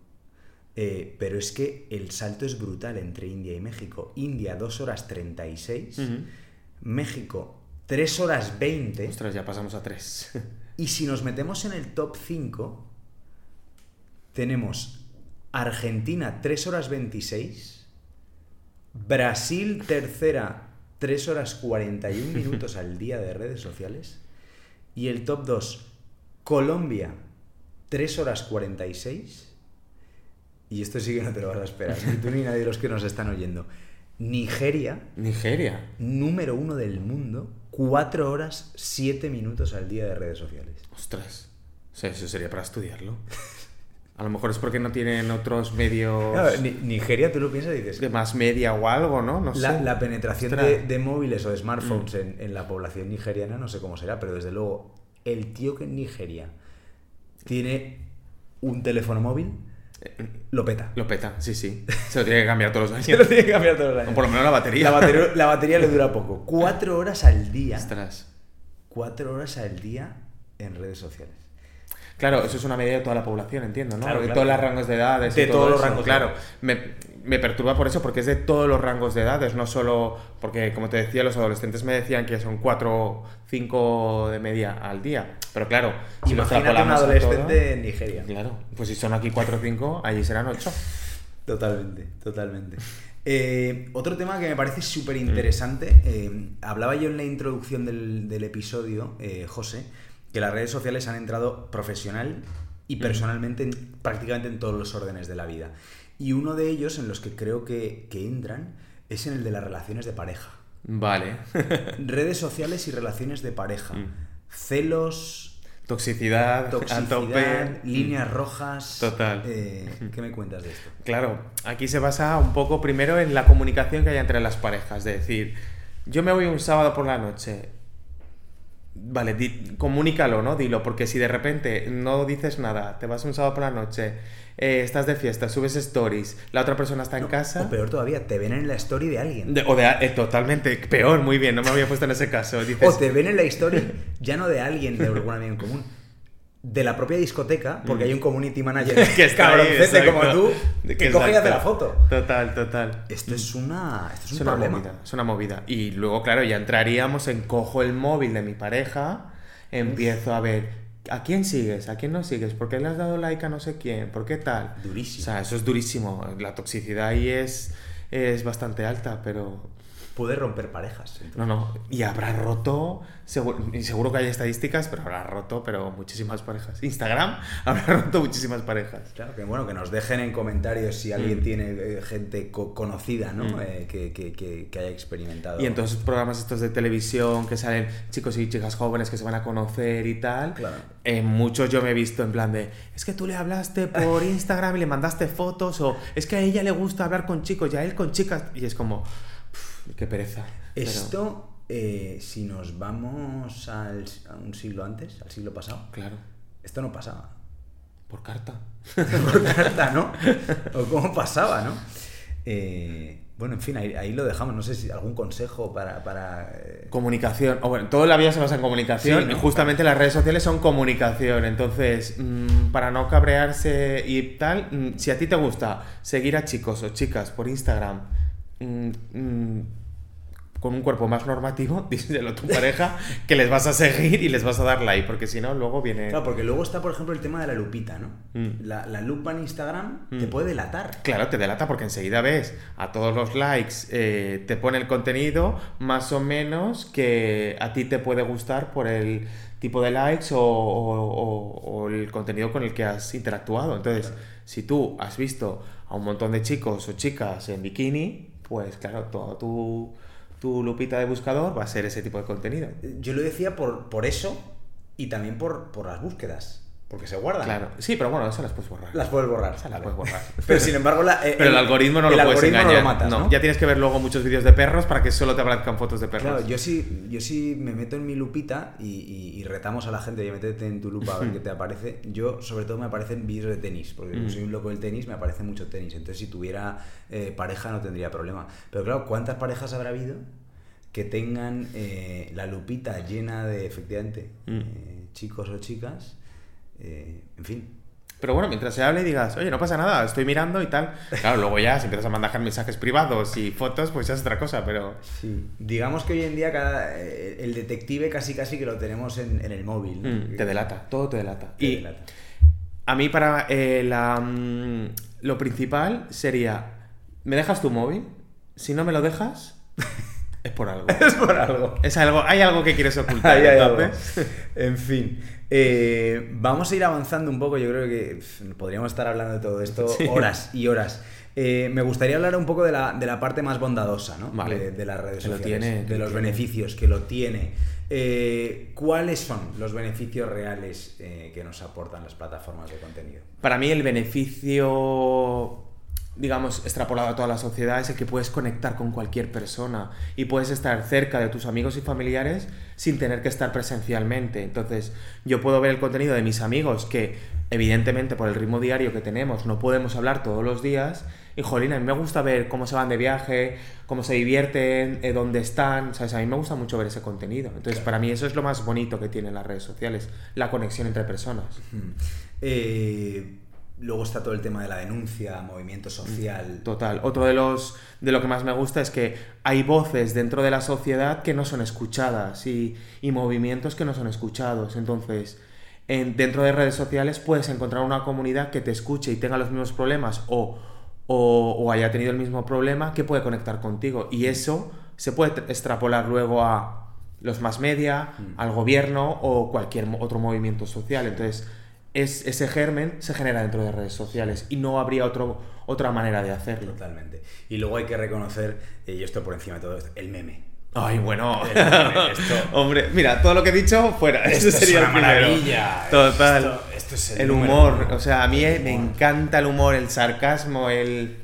eh, pero es que el salto es brutal entre India y México. India 2 horas 36. Ujú. México 3 horas 20. Ostras, ya pasamos a 3. Y si nos metemos en el top 5, tenemos Argentina 3 horas 26, Brasil tercera 3 horas 41 minutos al día de redes sociales y el top 2 Colombia 3 horas 46 y esto sí que no te lo vas a esperar, ni tú ni nadie de los que nos están oyendo. Nigeria, Nigeria. número uno del mundo, 4 horas 7 minutos al día de redes sociales. Ostras. O sea, eso sería para estudiarlo. A lo mejor es porque no tienen otros medios Claro, Nigeria, tú lo piensas y dices, de más media o algo, ¿no? No la, sé. la penetración de, de móviles o de smartphones Mm. en, en la población nigeriana no sé cómo será, pero desde luego el tío que en Nigeria tiene un teléfono móvil lo peta. Lo peta, sí, sí. Se lo tiene que cambiar todos los Se lo años. tiene que cambiar todos los O años. por lo menos la batería. La batería, la batería le dura poco. Cuatro horas al día. Ostras. Cuatro horas al día en redes sociales. Claro, eso es una medida de toda la población, entiendo, ¿no? Claro, de claro. todos los rangos de edades. y De todo todos los eso. rangos de Claro, me, me perturba por eso, porque es de todos los rangos de edades, no solo. Porque, como te decía, los adolescentes me decían que son 4 5 de media al día. Pero claro, si lo Imagínate un extrapolamos a adolescente en Nigeria. Claro, pues si son aquí 4 o 5, allí serán 8. Totalmente, totalmente. Eh, otro tema que me parece súper interesante, eh, hablaba yo en la introducción del, del episodio, eh, José, que las redes sociales han entrado profesional y personalmente en- prácticamente en todos los órdenes de la vida. Y uno de ellos en los que creo que, que entran es en el de las relaciones de pareja. Vale. Redes sociales y relaciones de pareja. Mm. Celos, Toxicidad, a toxicidad, tope. líneas rojas. Total. Eh, ¿Qué me cuentas de esto? Claro, aquí se basa un poco primero en la comunicación que hay entre las parejas. De decir, yo me voy un sábado por la noche. Vale, di- comunícalo, ¿no? Dilo, porque si de repente no dices nada, te vas un sábado por la noche, eh, estás de fiesta, subes stories, la otra persona está en casa. O peor todavía, te ven en la story de alguien. de- o de, eh, totalmente, peor, muy bien, no me había puesto en ese caso. Dices, O te ven en la historia, ya no de alguien de algún amigo en común, de la propia discoteca, porque hay un community manager que ahí, cabroncete como tú, que coge y hace la foto. Total, total. Esto es una. Esto es, Es un una problema. movida, es una movida. Y luego, claro, ya entraríamos en cojo el móvil de mi pareja, empiezo a ver ¿A quién sigues? ¿A quién no sigues? ¿Por qué le has dado like a no sé quién? ¿Por qué tal? Durísimo. O sea, eso es durísimo. La toxicidad ahí es, es bastante alta, pero puede romper parejas. Entonces. No, no. Y habrá roto, seguro, y seguro que hay estadísticas, pero habrá roto, pero muchísimas parejas. Instagram habrá roto muchísimas parejas. Claro, que bueno, que nos dejen en comentarios si alguien mm. tiene eh, gente conocida, ¿no? Mm. Eh, que, que, que, haya experimentado. Y en todos esos programas estos de televisión que salen chicos y chicas jóvenes que se van a conocer y tal, claro. en muchos yo me he visto en plan de, es que tú le hablaste por Instagram y le mandaste fotos, o es que a ella le gusta hablar con chicos y a él con chicas, y es como... Qué pereza. Esto, eh, si nos vamos al, a un siglo antes, al siglo pasado, claro. esto no pasaba. Por carta. Por carta, ¿no? o cómo pasaba, ¿no? Eh, bueno, en fin, ahí, lo dejamos. No sé si algún consejo para. Eh, comunicación. O bueno, toda la vida se basa en comunicación y justamente las redes sociales son comunicación. Entonces, mm, para no cabrearse y tal, mm, si a ti te gusta seguir a chicos o chicas por Instagram mm, con un cuerpo más normativo, díselo a tu pareja que les vas a seguir y les vas a dar like, porque si no, luego viene. Claro, porque luego está, por ejemplo, el tema de la lupita, ¿no? Mm. La, lupa en Instagram te mm. puede delatar. Claro, te delata porque enseguida ves a todos los likes, eh, te pone el contenido más o menos que a ti te puede gustar por el tipo de likes o, el contenido con el que has interactuado. Entonces, si tú has visto a un montón de chicos o chicas en bikini, pues claro, todo tu tu lupita de buscador va a ser ese tipo de contenido. Yo lo decía por, por eso y también por, por las búsquedas. Porque se guardan. Claro, sí, pero bueno, esas las puedes borrar. Las puedes borrar. Esas las puedes borrar. Pero sin embargo, eh, pero el, algoritmo no lo puedes engañar. No, lo Ya tienes que ver luego muchos vídeos de perros para que solo te aparezcan fotos de perros. Claro, yo sí, yo sí me meto en mi lupita y, retamos a la gente, y métete en tu lupa a ver qué te aparece. Yo, sobre todo, me aparecen vídeos de tenis, porque mm. soy un loco del tenis, me aparece mucho tenis. Entonces, si tuviera eh, pareja, no tendría problema. Pero claro, ¿cuántas parejas habrá habido? que tengan eh, la lupita llena de, efectivamente, mm. eh, chicos o chicas, eh, en fin. Pero bueno, mientras se hable y digas, oye, no pasa nada, estoy mirando y tal. Claro, luego ya, si empiezas a mandar mensajes privados y fotos, pues ya es otra cosa, pero. Sí. Digamos que hoy en día cada, el detective casi casi que lo tenemos en, el móvil. Mm, te delata, todo te delata. y a mí, para la, mm, lo principal sería: ¿me dejas tu móvil? Si no me lo dejas. Es por algo. es por algo. Es algo. Hay algo que quieres ocultar. en fin. Eh, vamos a ir avanzando un poco. Yo creo que podríamos estar hablando de todo esto horas y horas. Eh, me gustaría hablar un poco de la, parte más bondadosa ¿no? de, las redes sociales. tiene, de los beneficios que lo tiene. Eh, ¿Cuáles son los beneficios reales que nos aportan las plataformas de contenido? Para mí el beneficio digamos, extrapolado a toda la sociedad, es el que puedes conectar con cualquier persona y puedes estar cerca de tus amigos y familiares sin tener que estar presencialmente. Entonces, yo puedo ver el contenido de mis amigos que, evidentemente, por el ritmo diario que tenemos, no podemos hablar todos los días. Y, jolina, a mí me gusta ver cómo se van de viaje, cómo se divierten, eh, dónde están, ¿sabes? A mí me gusta mucho ver ese contenido. Entonces, para mí eso es lo más bonito que tienen las redes sociales, la conexión entre personas. Eh Luego está todo el tema de la denuncia, movimiento social. Total. Otro de los de lo que más me gusta es que hay voces dentro de la sociedad que no son escuchadas y, movimientos que no son escuchados. Entonces, en, dentro de redes sociales puedes encontrar una comunidad que te escuche y tenga los mismos problemas o, o, haya tenido el mismo problema que puede conectar contigo. Y eso se puede extrapolar luego a los más media, mm. al gobierno o cualquier otro movimiento social. Entonces, es, ese germen se genera dentro de redes sociales y no habría otro, otra manera de hacerlo. Totalmente. Y luego hay que reconocer, eh, y esto por encima de todo esto, el meme. Ay, bueno. Hombre, mira, todo lo que he dicho fuera. Esto sería una maravilla. Total. Esto, es el, humor. O sea, a mí me encanta el humor, el sarcasmo, el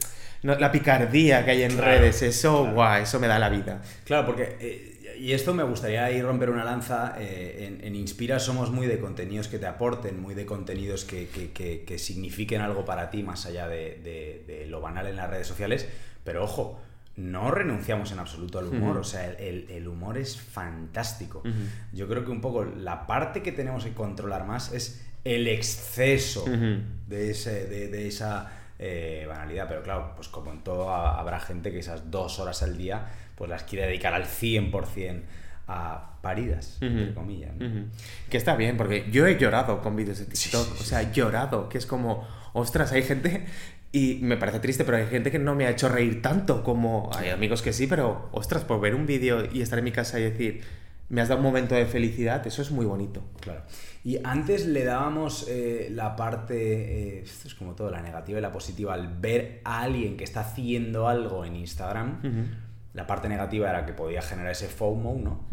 la picardía que hay en redes. Eso, guau, eso me da la vida. Claro, porque eh, y esto me gustaría ir romper una lanza. Eh, en, Inspira somos muy de contenidos que te aporten, muy de contenidos que, signifiquen algo para ti más allá de, lo banal en las redes sociales. Pero ojo, no renunciamos en absoluto al humor. O sea, el, humor es fantástico. Yo creo que un poco la parte que tenemos que controlar más es el exceso de, ese, de, esa eh, banalidad. Pero claro, pues como en todo habrá gente que esas dos horas al día pues las quiere dedicar al 100% a paridas, entre comillas. Que está bien, porque yo he llorado con vídeos de TikTok. o sea, he llorado, que es como, ostras, hay gente. Y me parece triste, pero hay gente que no me ha hecho reír tanto como. Hay amigos que sí, pero ostras, por ver un vídeo y estar en mi casa y decir, me has dado un momento de felicidad, eso es muy bonito. Claro. Y antes le dábamos eh, la parte, eh, esto es como todo, la negativa y la positiva, al ver a alguien que está haciendo algo en Instagram, la parte negativa era que podía generar ese FOMO, ¿no?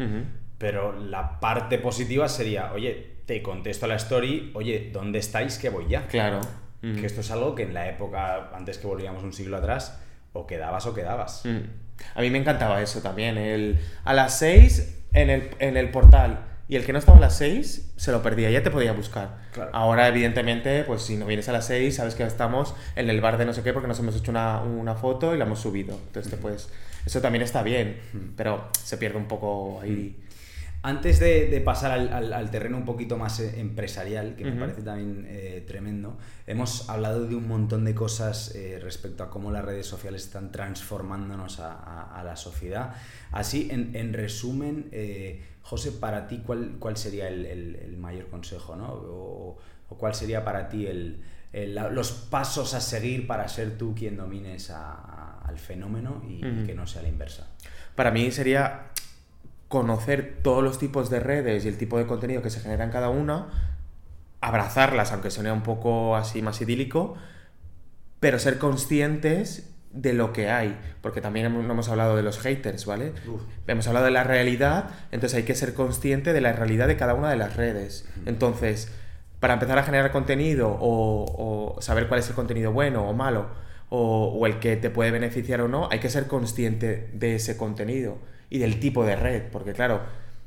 Pero la parte positiva sería, oye, te contesto la story, oye, ¿dónde estáis? Que voy ya. Claro. Que esto es algo que en la época, antes que volvíamos un siglo atrás, o quedabas o quedabas. A mí me encantaba eso también. El, a las 6 en el, en el portal y el que no estaba a las 6 se lo perdía, ya te podía buscar. Ahora, evidentemente, pues si no vienes a las 6, sabes que estamos en el bar de no sé qué porque nos hemos hecho una, una foto y la hemos subido. Entonces, pues, eso también está bien, pero se pierde un poco ahí. Antes de, pasar al, terreno un poquito más eh, empresarial, que me parece también eh, tremendo, hemos hablado de un montón de cosas eh, respecto a cómo las redes sociales están transformándonos a, la sociedad. Así, en, resumen, José, para ti, ¿cuál, cuál sería el, mayor consejo? ¿no? O, cuál sería para ti los pasos a seguir para ser tú quien domines al fenómeno y que no sea la inversa? Para mí sería conocer todos los tipos de redes y el tipo de contenido que se genera en cada una, abrazarlas, aunque suene un poco así más idílico, pero ser conscientes de lo que hay, porque también no hemos hablado de los haters, ¿vale? Hemos hablado de la realidad, entonces hay que ser consciente de la realidad de cada una de las redes. Entonces, para empezar a generar contenido o, saber cuál es el contenido bueno o malo, o, el que te puede beneficiar o no, hay que ser consciente de ese contenido y del tipo de red, porque claro,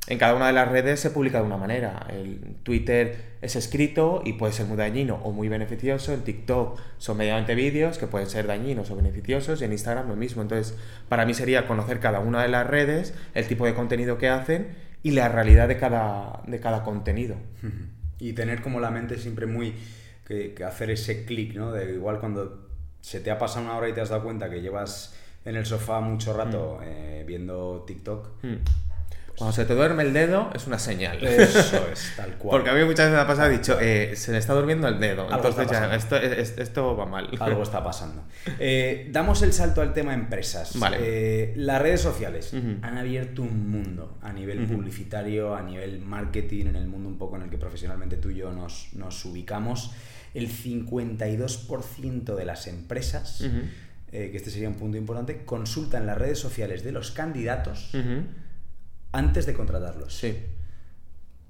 en cada una de las redes se publica de una manera. El Twitter es escrito y puede ser muy dañino o muy beneficioso. En TikTok son mediante vídeos que pueden ser dañinos o beneficiosos y en Instagram lo mismo. Entonces, para mí sería conocer cada una de las redes, el tipo de contenido que hacen y la realidad de cada, de cada contenido. Y tener como la mente siempre muy... que, hacer ese clic, ¿no? De igual cuando se te ha pasado una hora y te has dado cuenta que llevas en el sofá mucho rato mm. eh, viendo TikTok. Mm. Cuando se te duerme el dedo es una señal. Eso es, tal cual. Porque a mí muchas veces me ha pasado, he dicho, eh, se le está durmiendo el dedo. entonces ya, esto, esto, va mal. Algo está pasando. Eh, damos el salto al tema empresas. Vale. las redes sociales han abierto un mundo a nivel publicitario, a nivel marketing, en el mundo un poco en el que profesionalmente tú y yo nos, nos ubicamos. El 52% de las empresas eh, que este sería un punto importante, consultan las redes sociales de los candidatos antes de contratarlos. Sí.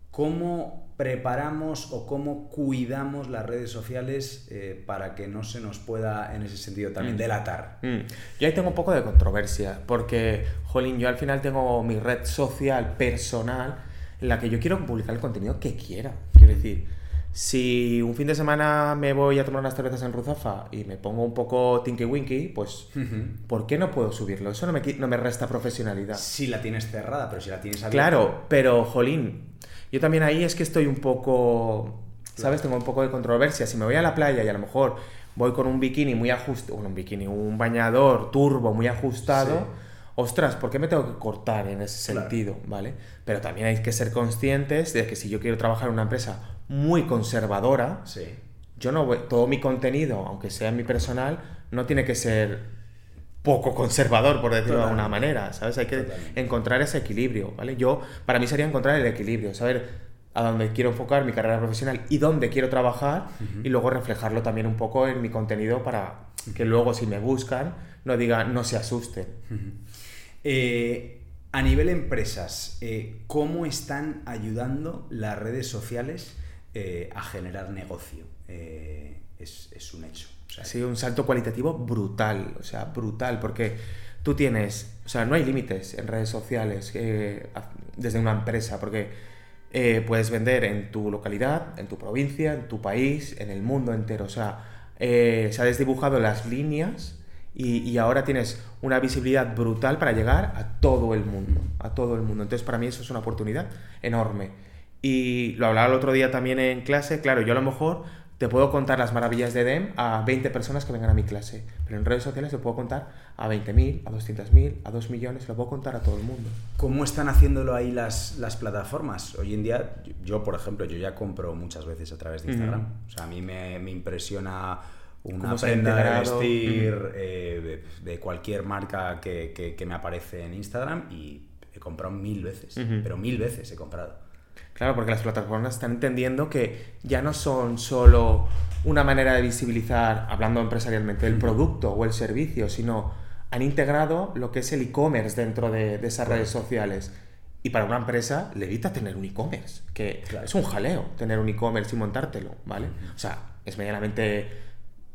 ¿Cómo preparamos o cómo cuidamos las redes sociales eh, para que no se nos pueda, en ese sentido, también mm. delatar? Mm. Yo ahí tengo un poco de controversia, porque, jolín, yo al final tengo mi red social personal en la que yo quiero publicar el contenido que quiera. Quiero decir, si un fin de semana me voy a tomar unas cervezas en Ruzafa y me pongo un poco tinky winky, pues ¿por qué no puedo subirlo? Eso no me, no me resta profesionalidad. Si la tienes cerrada, pero si la tienes abierta. Claro, pero jolín, yo también ahí es que estoy un poco, ¿sabes? Tengo un poco de controversia. Si me voy a la playa y a lo mejor voy con un bikini muy ajustado, un bikini, un bañador turbo muy ajustado, ostras, ¿por qué me tengo que cortar en ese sentido? ¿Vale? Pero también hay que ser conscientes de que si yo quiero trabajar en una empresa muy conservadora, sí. yo no voy, todo mi contenido, aunque sea mi personal, no tiene que ser poco conservador, por decirlo de alguna manera, ¿sabes? Hay que encontrar ese equilibrio, ¿vale? Yo, para mí sería encontrar el equilibrio, saber a dónde quiero enfocar mi carrera profesional y dónde quiero trabajar y luego reflejarlo también un poco en mi contenido para que luego si me buscan no digan, no se asusten. eh, a nivel empresas, eh, ¿cómo están ayudando las redes sociales eh, a generar negocio? Eh, es, un hecho. ha sido un salto cualitativo brutal, o sea, brutal, porque tú tienes, o sea, no hay límites en redes sociales desde una empresa, porque puedes vender en tu localidad, en tu provincia, en tu país, en el mundo entero, o sea, se ha desdibujado las líneas y, ahora tienes una visibilidad brutal para llegar a todo el mundo, a todo el mundo. Entonces para mí eso es una oportunidad enorme. Y lo hablaba el otro día también en clase, claro, yo a lo mejor te puedo contar las maravillas de DEM a 20 personas que vengan a mi clase, pero en redes sociales te puedo contar a 20.000, a 200.000, a 2 millones, lo puedo contar a todo el mundo. ¿Cómo están haciéndolo ahí las, las plataformas? Hoy en día, yo, por ejemplo, yo ya compro muchas veces a través de Instagram. O sea, a mí me, me impresiona una prenda de vestir eh, de, cualquier marca que, que, que, me aparece en Instagram y he comprado mil veces, pero mil veces he comprado. Claro, porque las plataformas están entendiendo que ya no son solo una manera de visibilizar, hablando empresarialmente, el producto o el servicio, sino han integrado lo que es el e-commerce dentro de, esas redes sociales. Y para una empresa le evita tener un e-commerce, que es un jaleo tener un e-commerce y montártelo, ¿vale? O sea, es medianamente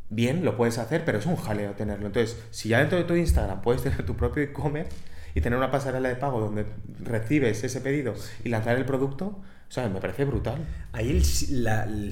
bien, lo puedes hacer, pero es un jaleo tenerlo. Entonces, si ya dentro de tu Instagram puedes tener tu propio e-commerce, y tener una pasarela de pago donde recibes ese pedido y lanzar el producto, o sea, me parece brutal. Ahí el,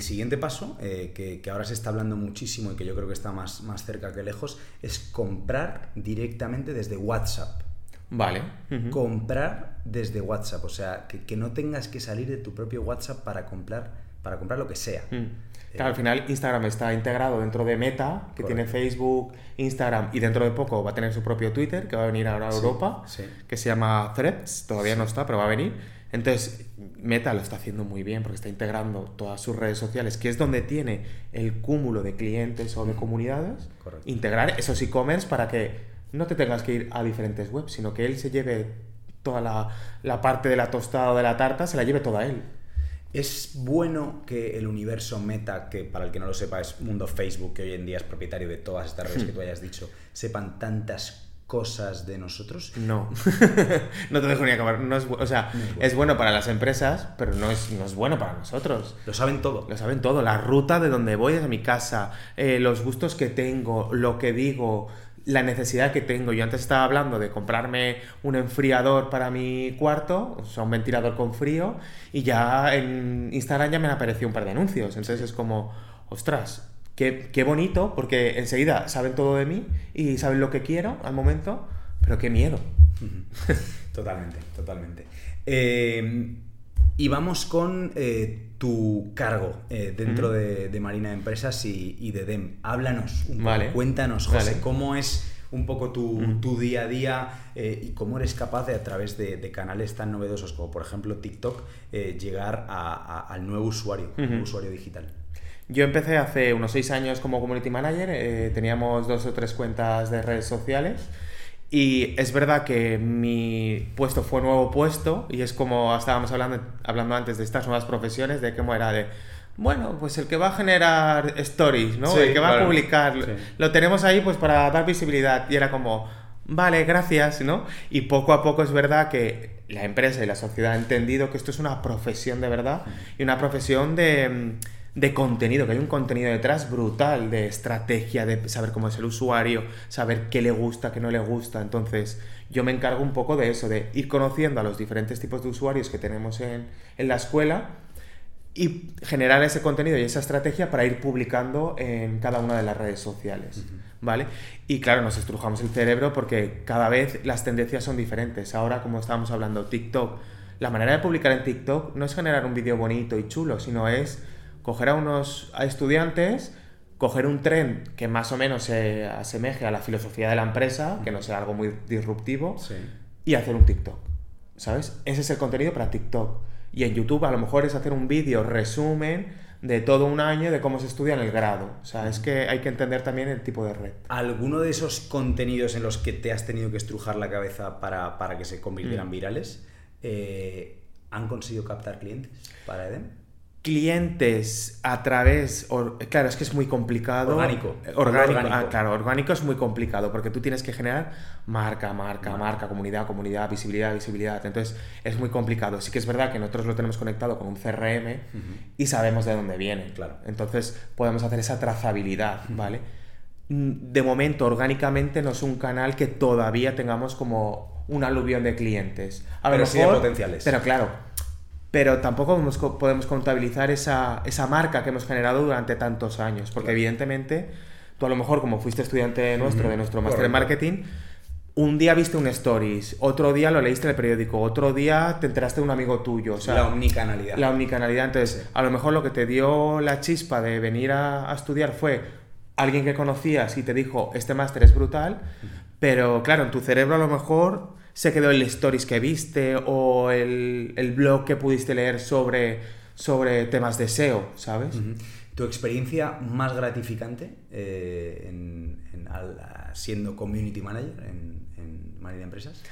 siguiente paso, eh, que, ahora se está hablando muchísimo y que yo creo que está más, más cerca que lejos, es comprar directamente desde WhatsApp. Vale. Comprar desde WhatsApp, o sea, que, no tengas que salir de tu propio WhatsApp para comprar, para comprar lo que sea. Mm. Claro, al final Instagram está integrado dentro de Meta, que tiene Facebook, Instagram y dentro de poco va a tener su propio Twitter, que va a venir ahora a Europa, que se llama Threads, todavía no está, pero va a venir. Entonces, Meta lo está haciendo muy bien porque está integrando todas sus redes sociales, que es donde tiene el cúmulo de clientes o de comunidades. Integrar esos e-commerce para que no te tengas que ir a diferentes webs, sino que él se lleve toda la, la parte de la tostada o de la tarta, se la lleve toda él. Es bueno que el universo Meta, que para el que no lo sepa es mundo Facebook, que hoy en día es propietario de todas estas redes que tú hayas dicho, sepan tantas cosas de nosotros? No, no te dejo ni acabar. No es, o sea, es bueno. para las empresas, pero no es, no es bueno para nosotros. Lo saben todo. Lo saben todo. La ruta de donde voy a mi casa, eh, los gustos que tengo, lo que digo, la necesidad que tengo. Yo antes estaba hablando de comprarme un enfriador para mi cuarto, o sea, un ventilador con frío, y ya en Instagram ya me han aparecido un par de anuncios. Entonces es como, ostras, qué, qué bonito, porque enseguida saben todo de mí y saben lo que quiero al momento, pero qué miedo. Totalmente, totalmente. Eh, y vamos con eh, tu cargo eh, dentro de, Marina de Empresas y, de DEM. Háblanos, un cuéntanos, José, cómo es un poco tu, día a día eh, y cómo eres capaz de, a través de, canales tan novedosos como por ejemplo TikTok, llegar al nuevo usuario, usuario digital. Yo empecé hace unos seis años como community manager, teníamos dos o tres cuentas de redes sociales y es verdad que mi puesto fue nuevo puesto y es como estábamos hablando, hablando antes de estas nuevas profesiones, de cómo era de, bueno, pues el que va a generar stories, ¿no? el que va a publicar, lo tenemos ahí pues para dar visibilidad y era como, vale, gracias, ¿no? Y poco a poco es verdad que la empresa y la sociedad han entendido que esto es una profesión de verdad y una profesión de de contenido, que hay un contenido detrás brutal, de estrategia, de saber cómo es el usuario, saber qué le gusta, qué no le gusta. Entonces, yo me encargo un poco de eso, de ir conociendo a los diferentes tipos de usuarios que tenemos en, la escuela y generar ese contenido y esa estrategia para ir publicando en cada una de las redes sociales. ¿Vale? Y claro, nos estrujamos el cerebro porque cada vez las tendencias son diferentes. Ahora, como estábamos hablando, TikTok, la manera de publicar en TikTok no es generar un vídeo bonito y chulo, sino es coger a unos estudiantes, coger un tren que más o menos se asemeje a la filosofía de la empresa, que no sea algo muy disruptivo, y hacer un TikTok. ¿Sabes? Ese es el contenido para TikTok. Y en YouTube a lo mejor es hacer un vídeo resumen de todo un año de cómo se estudia en el grado. O sea, es que hay que entender también el tipo de red. ¿Alguno de esos contenidos en los que te has tenido que estrujar la cabeza para, que se convirtieran mm. virales eh, han conseguido captar clientes para Eden? Clientes a través, claro, es que es muy complicado. Orgánico. Orgánico, Ah, claro, orgánico es muy complicado porque tú tienes que generar marca, marca, marca, comunidad, comunidad, visibilidad, visibilidad. Entonces es muy complicado. Sí que es verdad que nosotros lo tenemos conectado con un CRM y sabemos de dónde viene. Claro. Entonces podemos hacer esa trazabilidad, ¿vale? Mm, de momento, orgánicamente no es un canal que todavía tengamos como un aluvión de clientes. A ver, sí potenciales. Pero claro, pero tampoco podemos contabilizar esa, marca que hemos generado durante tantos años, porque evidentemente tú a lo mejor como fuiste estudiante nuestro, de nuestro máster en marketing, un día viste un stories, otro día lo leíste en el periódico, otro día te enteraste de un amigo tuyo. O sea, la omnicanalidad. La omnicanalidad. Entonces, a lo mejor lo que te dio la chispa de venir a, estudiar fue alguien que conocías y te dijo, este máster es brutal, pero claro, en tu cerebro a lo mejor se quedó el stories que viste o el, blog que pudiste leer sobre, sobre temas de SEO, ¿sabes? ¿Tu experiencia más gratificante eh, siendo community manager en, en Marina Empresas?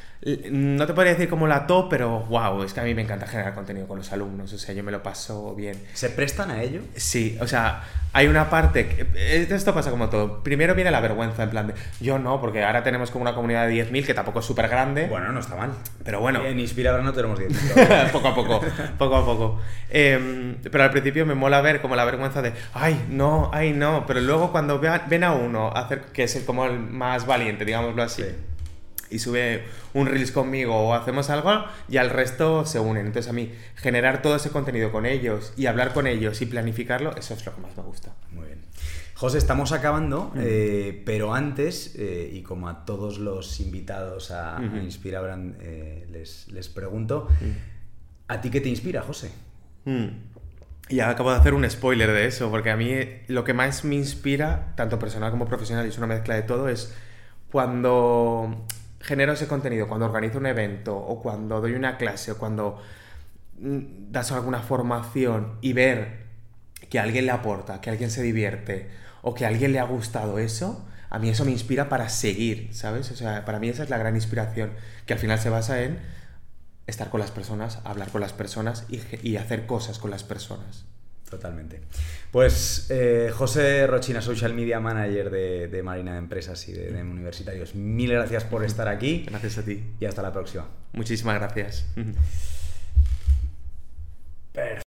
No te podría decir como la top, pero wow, es que a mí me encanta generar contenido con los alumnos, o sea, yo me lo paso bien. ¿Se prestan a ello? Sí, o sea, hay una parte, que, eh, esto pasa como todo, primero viene la vergüenza, en plan de, yo no, porque ahora tenemos como una comunidad de 10.000 que tampoco es súper grande. Bueno, no está mal. Pero bueno. En Inspirador no tenemos 10.000. poco a poco, poco a poco. Em, pero al principio me mola ver como la vergüenza de, ay, no, ay, no, pero luego cuando ven a uno, hacer, que es como el más valiente, digámoslo así y sube un Reels conmigo o hacemos algo y al resto se unen. Entonces a mí generar todo ese contenido con ellos y hablar con ellos y planificarlo, eso es lo que más me gusta. Muy bien. José, estamos acabando, mm. eh, pero antes, eh, y como a todos los invitados a, eh, les, les, pregunto, mm. ¿a ti qué te inspira, José? Mm. Ya acabo de hacer un spoiler de eso, porque a mí lo que más me inspira, tanto personal como profesional, y es una mezcla de todo, es cuando genero ese contenido cuando organizo un evento o cuando doy una clase o cuando mm, das alguna formación y ver que alguien le aporta, que alguien se divierte o que a alguien le ha gustado eso, a mí eso me inspira para seguir, ¿sabes? O sea, para mí esa es la gran inspiración, que al final se basa en estar con las personas, hablar con las personas y, y hacer cosas con las personas. Totalmente. Pues eh, José Rochina, Social Media Manager de, Marina de Empresas y de, de, Universitarios, mil gracias por estar aquí. Gracias a ti. Y hasta la próxima. Muchísimas gracias. Perfecto.